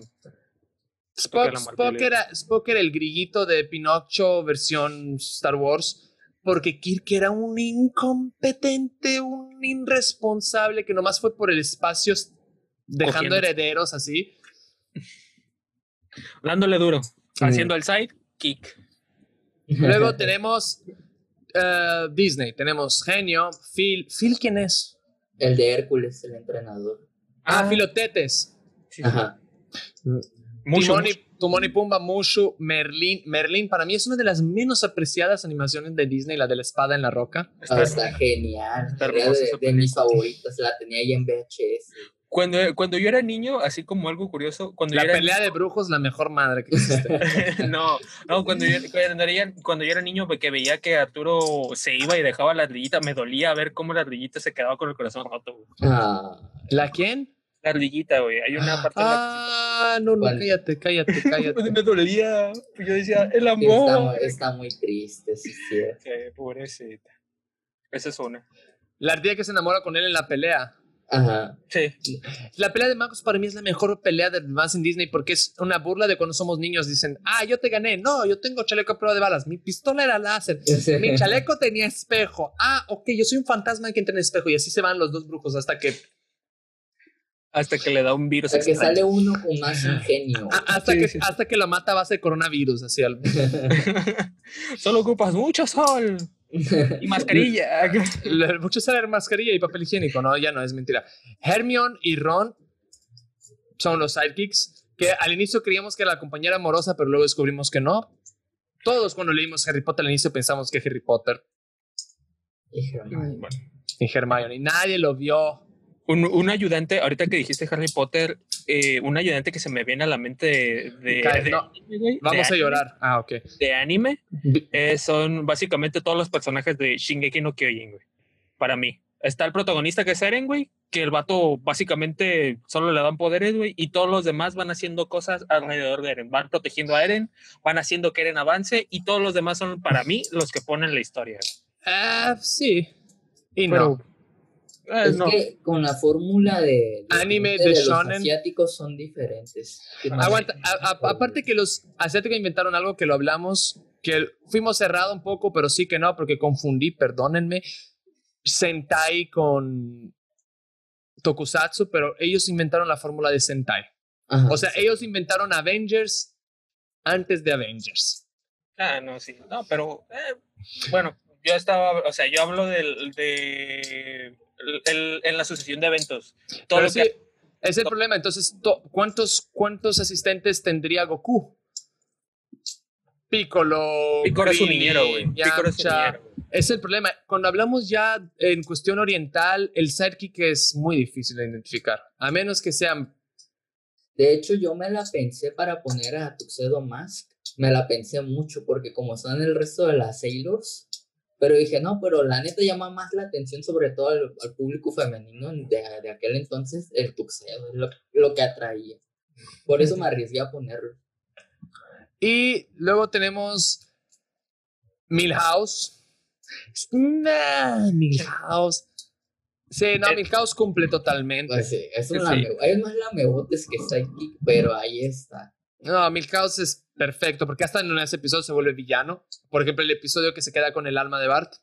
Spock, Spock, era, Spock era el grillito de Pinocho versión Star Wars, porque Kirk era un incompetente, un irresponsable que nomás fue por el espacio dejando Cogiendo. herederos así. Dándole duro. Mm. Haciendo el side kick. Luego [laughs] tenemos eh, Disney, tenemos Genio, Phil. ¿Phil quién es? El de Hércules, el entrenador. Ah, Ah. Filotetes. Sí. Ajá. Timón, y. Timón y Pumba, Mushu, Merlín. Merlín para mí es una de las menos apreciadas animaciones de Disney, la de la espada en la roca. Ah, Está- está genial. está de, de mis favoritas. La tenía ahí en VHS. Cuando, cuando yo era niño, así como algo curioso, cuando La yo era pelea de brujos, la mejor madre que existe. [laughs] no, no, cuando yo, cuando, era, cuando yo era niño que veía que Arturo se iba y dejaba la ardillita, me dolía ver cómo la ardillita se quedaba con el corazón roto. Ah, ¿La quién? La ardillita, güey. Hay una parte Ah, no, no, ¿Cuál? cállate, cállate, en la cállate. [laughs] me dolía. Yo decía, el amor. está muy triste, sí, sí. Sí, pobrecita. Esa es una. La ardilla que se enamora con él en la pelea. Ajá. Sí. La pelea de magos para mí es la mejor pelea de más en Disney porque es una burla de cuando somos niños. Dicen, ah, yo te gané. No, yo tengo chaleco a prueba de balas. Mi pistola era láser. Mi chaleco tenía espejo. Ah, ok, yo soy un fantasma que entra en espejo. Y así se van los dos brujos hasta que Hasta que le da un virus Hasta que sale uno con más ingenio. a- hasta Sí, que sí. hasta que lo mata a base de coronavirus. Así al- [laughs] Solo ocupas mucho sol [laughs] y mascarilla. Le- Mucho saber mascarilla y papel higiénico, no, ya no es mentira. Hermione y Ron son los sidekicks que al inicio creíamos que era la compañera amorosa, pero luego descubrimos que no. Todos cuando leímos Harry Potter al inicio pensamos que Harry Potter Y Hermione. Bueno, y Hermione y nadie lo vio. Un, un, ayudante, ahorita que dijiste Harry Potter, eh, un ayudante que se me viene a la mente de. de, de no, anime, vamos a anime, llorar. Ah, ok. De anime, eh, son básicamente todos los personajes de Shingeki no Kyojin, güey. Para mí. Está el protagonista que es Eren, güey, que el vato básicamente solo le dan poderes, güey, y todos los demás van haciendo cosas alrededor de Eren. Van protegiendo a Eren, van haciendo que Eren avance, y todos los demás son, para mí, los que ponen la historia. Ah, uh, sí. Y Pero, no. Es no. que con la fórmula de, de- Anime de de los shonen. asiáticos son diferentes. Que más- Aguanta, a- a- aparte que los asiáticos inventaron algo que lo hablamos, que fuimos cerrado un poco, pero sí que no, porque confundí, perdónenme, Sentai con Tokusatsu, pero ellos inventaron la fórmula de Sentai. Ajá, O sea, sí. ellos inventaron Avengers antes de Avengers. Ah, no, sí. No, pero eh, bueno, yo estaba, o sea, yo hablo del, de el- en la sucesión de eventos. Todo Pero lo sí, que, es el problema. Entonces, to- ¿cuántos, ¿cuántos asistentes tendría Goku? Piccolo. Piccolo es un niñero, güey. Piccolo es un niñero. Es el problema. Cuando hablamos ya en cuestión oriental, el sidekick es muy difícil de identificar. A menos que sean. De hecho, yo me la pensé para poner a Tuxedo Mask. Me la pensé mucho porque como son el resto de las Sailors. Pero dije, no, pero la neta llama más la atención, sobre todo al, al público femenino de, de aquel entonces, el Tuxedo, lo, lo que atraía. Por eso me arriesgué a ponerlo. Y luego tenemos Milhouse. Nah, Milhouse. Sí, no, Eh, Milhouse cumple totalmente. Pues sí, es, un Sí. es más lamebotes que Sidekick, pero ahí está. No, Milhouse es perfecto porque hasta en ese episodio se vuelve villano. Por ejemplo, el episodio que se queda con el alma de Bart.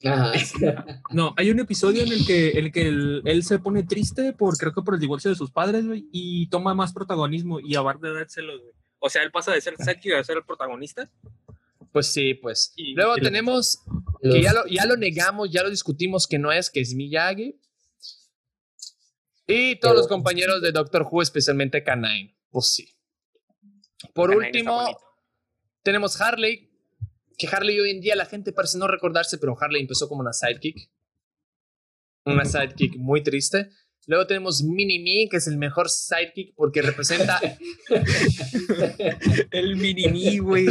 [laughs] No, hay un episodio en el que, en el que él, él se pone triste por, creo que por el divorcio de sus padres, güey, y toma más protagonismo y a Bart de dárselo, güey. O sea, él pasa de ser sidekick a ser el protagonista. Pues sí, pues. Y- Luego y tenemos Los- que ya lo, ya lo negamos, ya lo discutimos que no es, que es Miyagi. Y todos Pero- los compañeros de Doctor Who, especialmente Canine. Pues sí. Por último, tenemos Harley. Que Harley hoy en día la gente parece no recordarse, pero Harley empezó como una sidekick. Una sidekick muy triste. Luego tenemos Mini Me, que es el mejor sidekick porque representa. [laughs] El mini güey.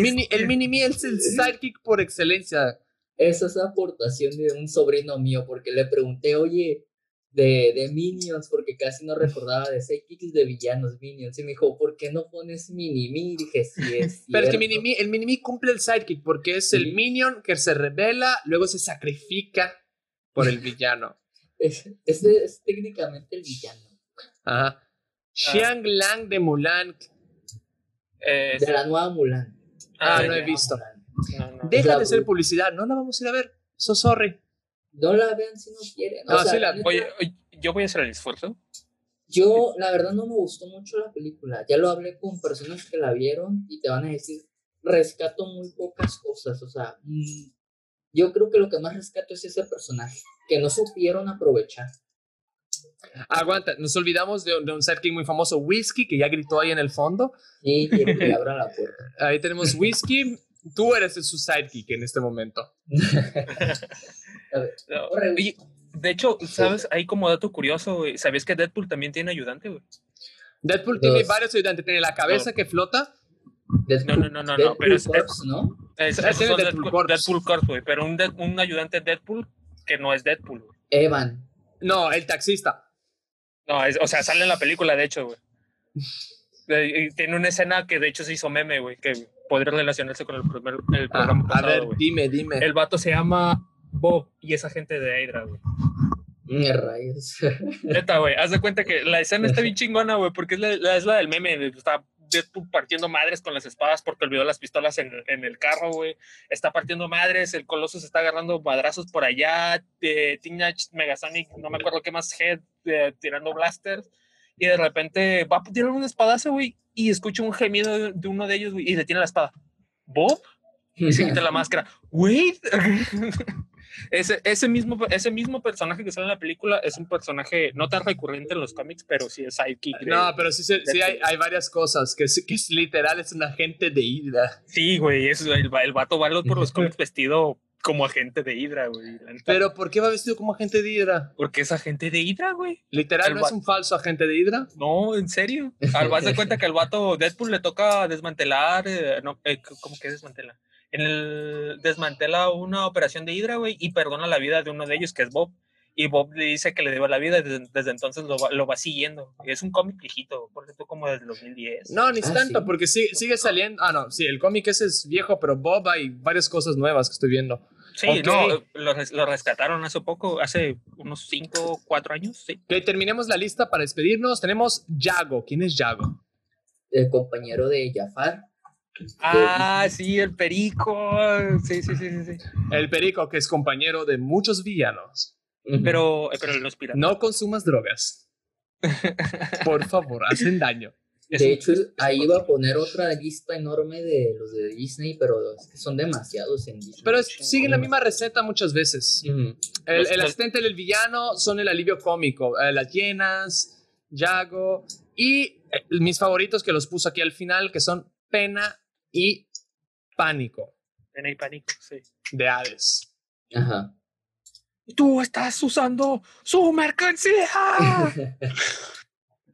mini, el Mini Me es el sidekick por excelencia. Esa es aportación de un sobrino mío, porque le pregunté, oye, de, de Minions, porque casi no recordaba de Sidekicks de villanos Minions. Y me dijo, ¿por qué no pones Mini-Me? Y dije, sí, es [laughs] Pero es que cierto". Mini Me- el Mini-Me cumple el sidekick porque es el minion que se revela, luego se sacrifica por el villano. [laughs] Es, ese es técnicamente el villano. Ajá. Xiang Lang de Mulan. Eh, De la nueva Mulan. Ah, no he visto. no, no. Deja de ser publicidad, no la vamos a ir a ver. So sorry. No la vean si no quieren. O No, sea, sí la- oye, yo voy a hacer el esfuerzo. Yo, la verdad, no me gustó mucho la película. Ya lo hablé con personas que la vieron y te van a decir, rescato muy pocas cosas. O sea, mm, yo creo que lo que más rescato es ese personaje, que no supieron aprovechar. Aguanta, nos olvidamos de, de un sidekick muy famoso, Whiskey, que ya gritó ahí en el fondo. Y quiero que le abran la puerta. [laughs] Ahí tenemos Whiskey. Tú eres su sidekick en este momento. [laughs] A ver, No, oye, de hecho, ¿sabes? Ahí como dato curioso, güey. ¿Sabías que Deadpool también tiene ayudante, güey? Deadpool Dos. tiene varios ayudantes. Tiene la cabeza que flota. No, no, no, no, no, pero es- Corps, ¿no? Es, Ah, son Deadpool Deadpool, Corps. Deadpool Corps, güey. Pero un, ayudante Deadpool que no es Deadpool, güey. Evan. No, el taxista. No, es- o sea, sale en la película, de hecho, güey. Tiene una escena que de hecho se hizo meme, güey, que podría relacionarse con el, primer, el Ah, programa a pasado, ver, güey. dime, dime. El vato se llama Bob y es agente de Hydra, güey. Mm, rayos. [laughs] Neta, güey. Haz de cuenta que la escena está bien chingona, güey, porque es la, la- es la del meme. Está Deadpool partiendo madres con las espadas porque olvidó las pistolas en, en el carro, güey. Está partiendo madres, el Coloso se está agarrando madrazos por allá. Eh, Teenage Megasonic, no me acuerdo qué más, Head eh, tirando blasters. Y de repente va a tirar un espadazo, güey, y escucha un gemido de, de uno de ellos, güey, y detiene la espada. ¿Bob? Y se quita la máscara. Wait. [laughs] ese, ese, mismo, ese mismo personaje que sale en la película es un personaje no tan recurrente en los cómics, pero sí es sidekick. de- No, pero sí, se- sí hay, hay varias cosas. Que es, que es literal, es un agente de Hydra. Sí, güey, es, el, el vato va por los cómics vestido como agente de Hydra, güey. Pero ¿por qué va vestido como agente de Hydra? Porque es agente de Hydra, güey. Literal, ¿no es un falso agente de Hydra? No, en serio. Al vas de cuenta que al vato Deadpool le toca desmantelar, eh, no, eh, ¿cómo que desmantela? En el desmantela una operación de Hydra, güey, y perdona la vida de uno de ellos, que es Bob. Y Bob le dice que le debe la vida y desde, desde entonces lo va, lo va siguiendo. Y es un cómic viejito, por ejemplo, como desde el 2010. No, ni Ah, tanto, sí. porque sigue, sigue saliendo. Ah, no, sí, el cómic ese es viejo, pero Bob hay varias cosas nuevas que estoy viendo. Sí, Ok. no, lo, lo rescataron hace poco, hace unos 5, 4 años, sí. Ok, terminemos la lista para despedirnos. Tenemos Yago. ¿Quién es Yago? El compañero de Jafar. Ah, sí, el perico. Sí, sí, sí, sí. sí. El Perico, que es compañero de muchos villanos. Pero, pero él no es pirata. No consumas drogas. [laughs] Por favor, hacen daño. Es de hecho, ahí iba a poner otra lista enorme de los de Disney, pero es que son demasiados en Disney. Pero siguen la misma receta muchas veces. Ujú. El, Los- el los- asistente del villano son el alivio cómico. eh, las llenas, Yago. Y eh, mis favoritos que los puso aquí al final, que son Pena y Pánico Pena y pánico, sí. de Hades. Ajá. Tú estás usando su mercancía. [laughs]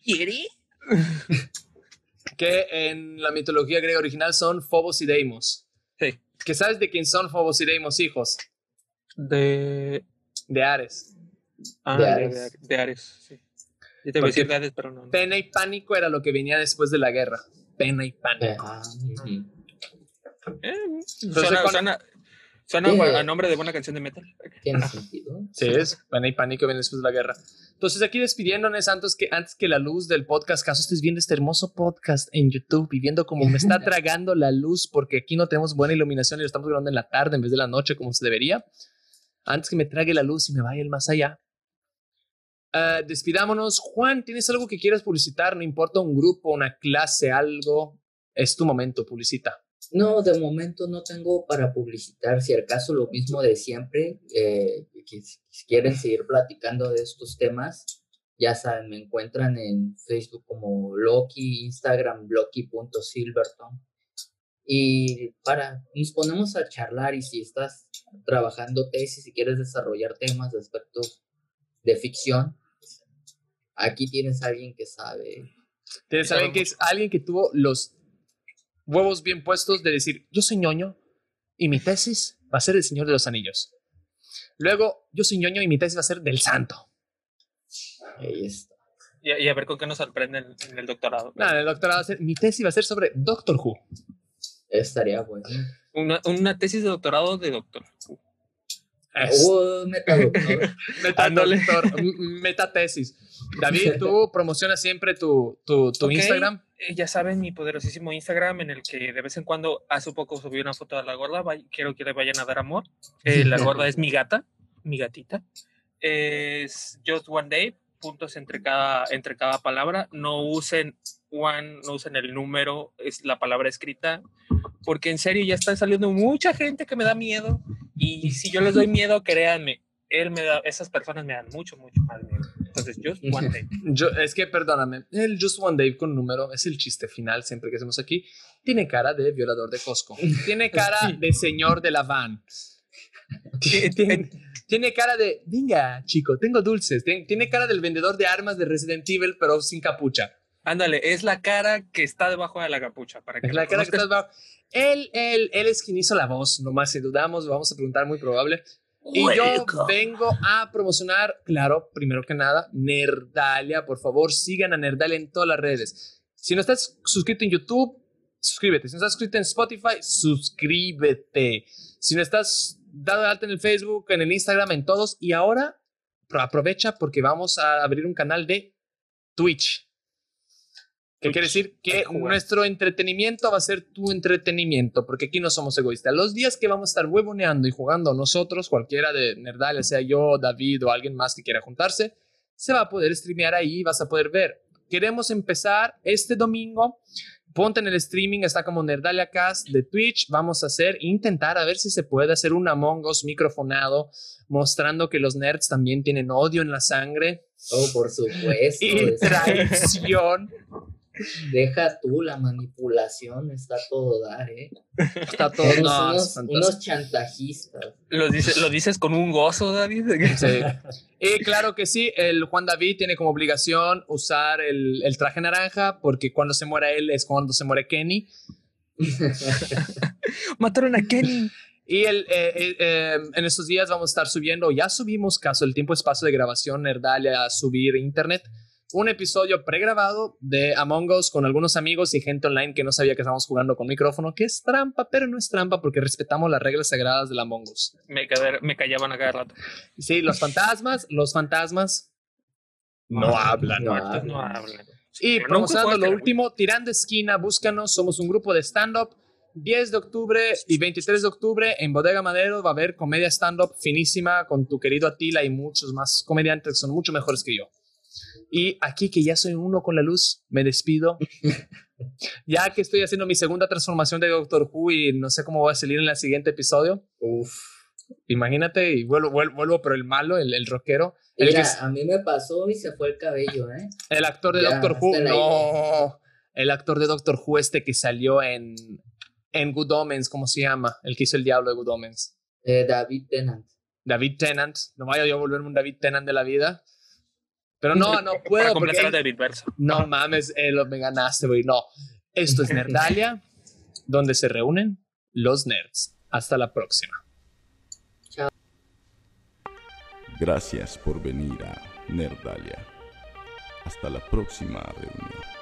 ¿Quiere? Que en la mitología griega original son Phobos y Deimos. Sí. ¿Que sabes de quién son Phobos y Deimos, hijos? De. De Ares. Ah, De Ares. De Ares, sí. Yo te voy a decir de Ares, pero no. no. Pena y Pánico era lo que venía después de la guerra. Pena y Pánico. Ah. Eh, Entonces, suena suena, suena Eh. a nombre de buena canción de metal. Tiene sentido. Sí, es. Pena y Pánico viene después de la guerra. Entonces, aquí despidiéndonos antes que, antes que la luz del podcast, caso estés viendo este hermoso podcast en YouTube y viendo cómo me está [laughs] tragando la luz porque aquí no tenemos buena iluminación y lo estamos grabando en la tarde en vez de la noche como se debería. Antes que me trague la luz y me vaya el más allá. Ah, despidámonos. Juan, ¿tienes algo que quieras publicitar? No importa un grupo, una clase, algo. Es tu momento, publicita. No, de momento no tengo para publicitar, si acaso lo mismo de siempre, eh, si quieren seguir platicando de estos temas, ya saben, me encuentran en Facebook como Loki, Instagram Loki.silverton. Y para, nos ponemos a charlar y si estás trabajando tesis y quieres desarrollar temas de aspectos de ficción, aquí tienes a alguien que sabe. Ustedes saben que es alguien que tuvo los huevos bien puestos de decir, yo soy ñoño y mi tesis va a ser el Señor de los Anillos. Luego, yo soy ñoño y mi tesis va a ser del Santo. Ahí está. Y, y a ver con qué nos sorprende en, en el doctorado. Nada, el doctorado va a ser, mi tesis va a ser sobre Doctor Who. Estaría bueno. Una, una tesis de doctorado de doctor. Es- Oh, metadoctor. [laughs] Ándale. metadoctor, m- metatesis. David, [laughs] tú promocionas siempre tu, tu, tu. Instagram. Eh, ya saben, mi poderosísimo Instagram en el que de vez en cuando, hace poco subí una foto de la gorda. quiero que le vayan a dar amor. Eh, la gorda es mi gata, mi gatita. Es just one day, puntos entre cada, entre cada palabra. No usen one, no usen el número, es la palabra escrita. Porque en serio ya está saliendo mucha gente que me da miedo. Y si yo les doy miedo, créanme, él me da, esas personas me dan mucho, mucho más miedo. Entonces, just one day. Yo, es que, perdóname, el Just One Day con número es el chiste final siempre que hacemos aquí. Tiene cara de violador de Costco. Tiene [laughs] cara de señor de la van. [laughs] [laughs] Tiene, tiene cara de, venga, chico, tengo dulces. Tien- Tiene cara del vendedor de armas de Resident Evil, pero sin capucha. Ándale, es la cara que está debajo de la capucha. Para que Es la cara que conozcas. estás bajo. Él, él, él es quien hizo la voz, nomás si dudamos, vamos a preguntar muy probable. Y yo vengo a promocionar, claro, primero que nada, Nerdalia. Por favor, sigan a Nerdalia en todas las redes. Si no estás suscrito en YouTube, suscríbete. Si no estás suscrito en Spotify, suscríbete. Si no estás dado de alta en el Facebook, en el Instagram, en todos. Y ahora, pro- aprovecha porque vamos a abrir un canal de Twitch. ¿Qué quiere decir? Que nuestro entretenimiento va a ser tu entretenimiento, porque aquí no somos egoístas. Los días que vamos a estar huevoneando y jugando nosotros, cualquiera de Nerdalia, sea yo, David o alguien más que quiera juntarse, se va a poder streamear ahí y vas a poder ver. Queremos empezar este domingo. Ponte en el streaming, está como Nerdalia Cast de Twitch. Vamos a hacer, intentar a ver si se puede hacer un Among Us microfonado, mostrando que los nerds también tienen odio en la sangre Oh, por supuesto. y traición. Deja tú la manipulación, está todo dar, ¿eh? Está todo no, unos, chantajistas. Lo dices, lo dices con un gozo, David. [laughs] Sí. Y claro que sí, el Juan David tiene como obligación usar el, el traje naranja porque cuando se muera él es cuando se muere Kenny. [laughs] Mataron a Kenny. Y el, eh, eh, eh, en estos días vamos a estar subiendo, ya subimos caso el tiempo espacio de grabación Nerdalia a subir internet, un episodio pregrabado de Among Us con algunos amigos y gente online que no sabía que estábamos jugando con micrófono, que es trampa, pero no es trampa porque respetamos las reglas sagradas del Among Us. Me, me callaban a cada rato. Sí, los fantasmas, los fantasmas no Ah, hablan. no hablan. no hablan. Y Pero promocionando lo último, tirando esquina, búscanos, somos un grupo de stand-up. 10 de octubre y 23 de octubre en Bodega Madero va a haber comedia stand-up finísima con tu querido Atila y muchos más comediantes que son mucho mejores que yo. Y aquí que ya soy uno con la luz, me despido. [laughs] ya que estoy haciendo mi segunda transformación de Doctor Who y no sé cómo voy a salir en el siguiente episodio. Uf. Imagínate, y vuelvo, vuelvo, vuelvo pero el malo, el, el rockero. El, Mira, que a mí me pasó y se fue el cabello, ¿eh? el actor de Ya, Doctor Who. No. El actor de Doctor Who este que salió en, en Good Omens, ¿cómo se llama? El que hizo el diablo de Good Omens. Eh, David Tennant. David Tennant. No vaya yo a volverme un David Tennant de la vida. Pero no, no puedo Para porque... Verso. No mames, eh, lo- me ganaste, güey. No. Esto es Nerdalia, [laughs] donde se reúnen los nerds. Hasta la próxima. Gracias por venir a Nerdalia. Hasta la próxima reunión.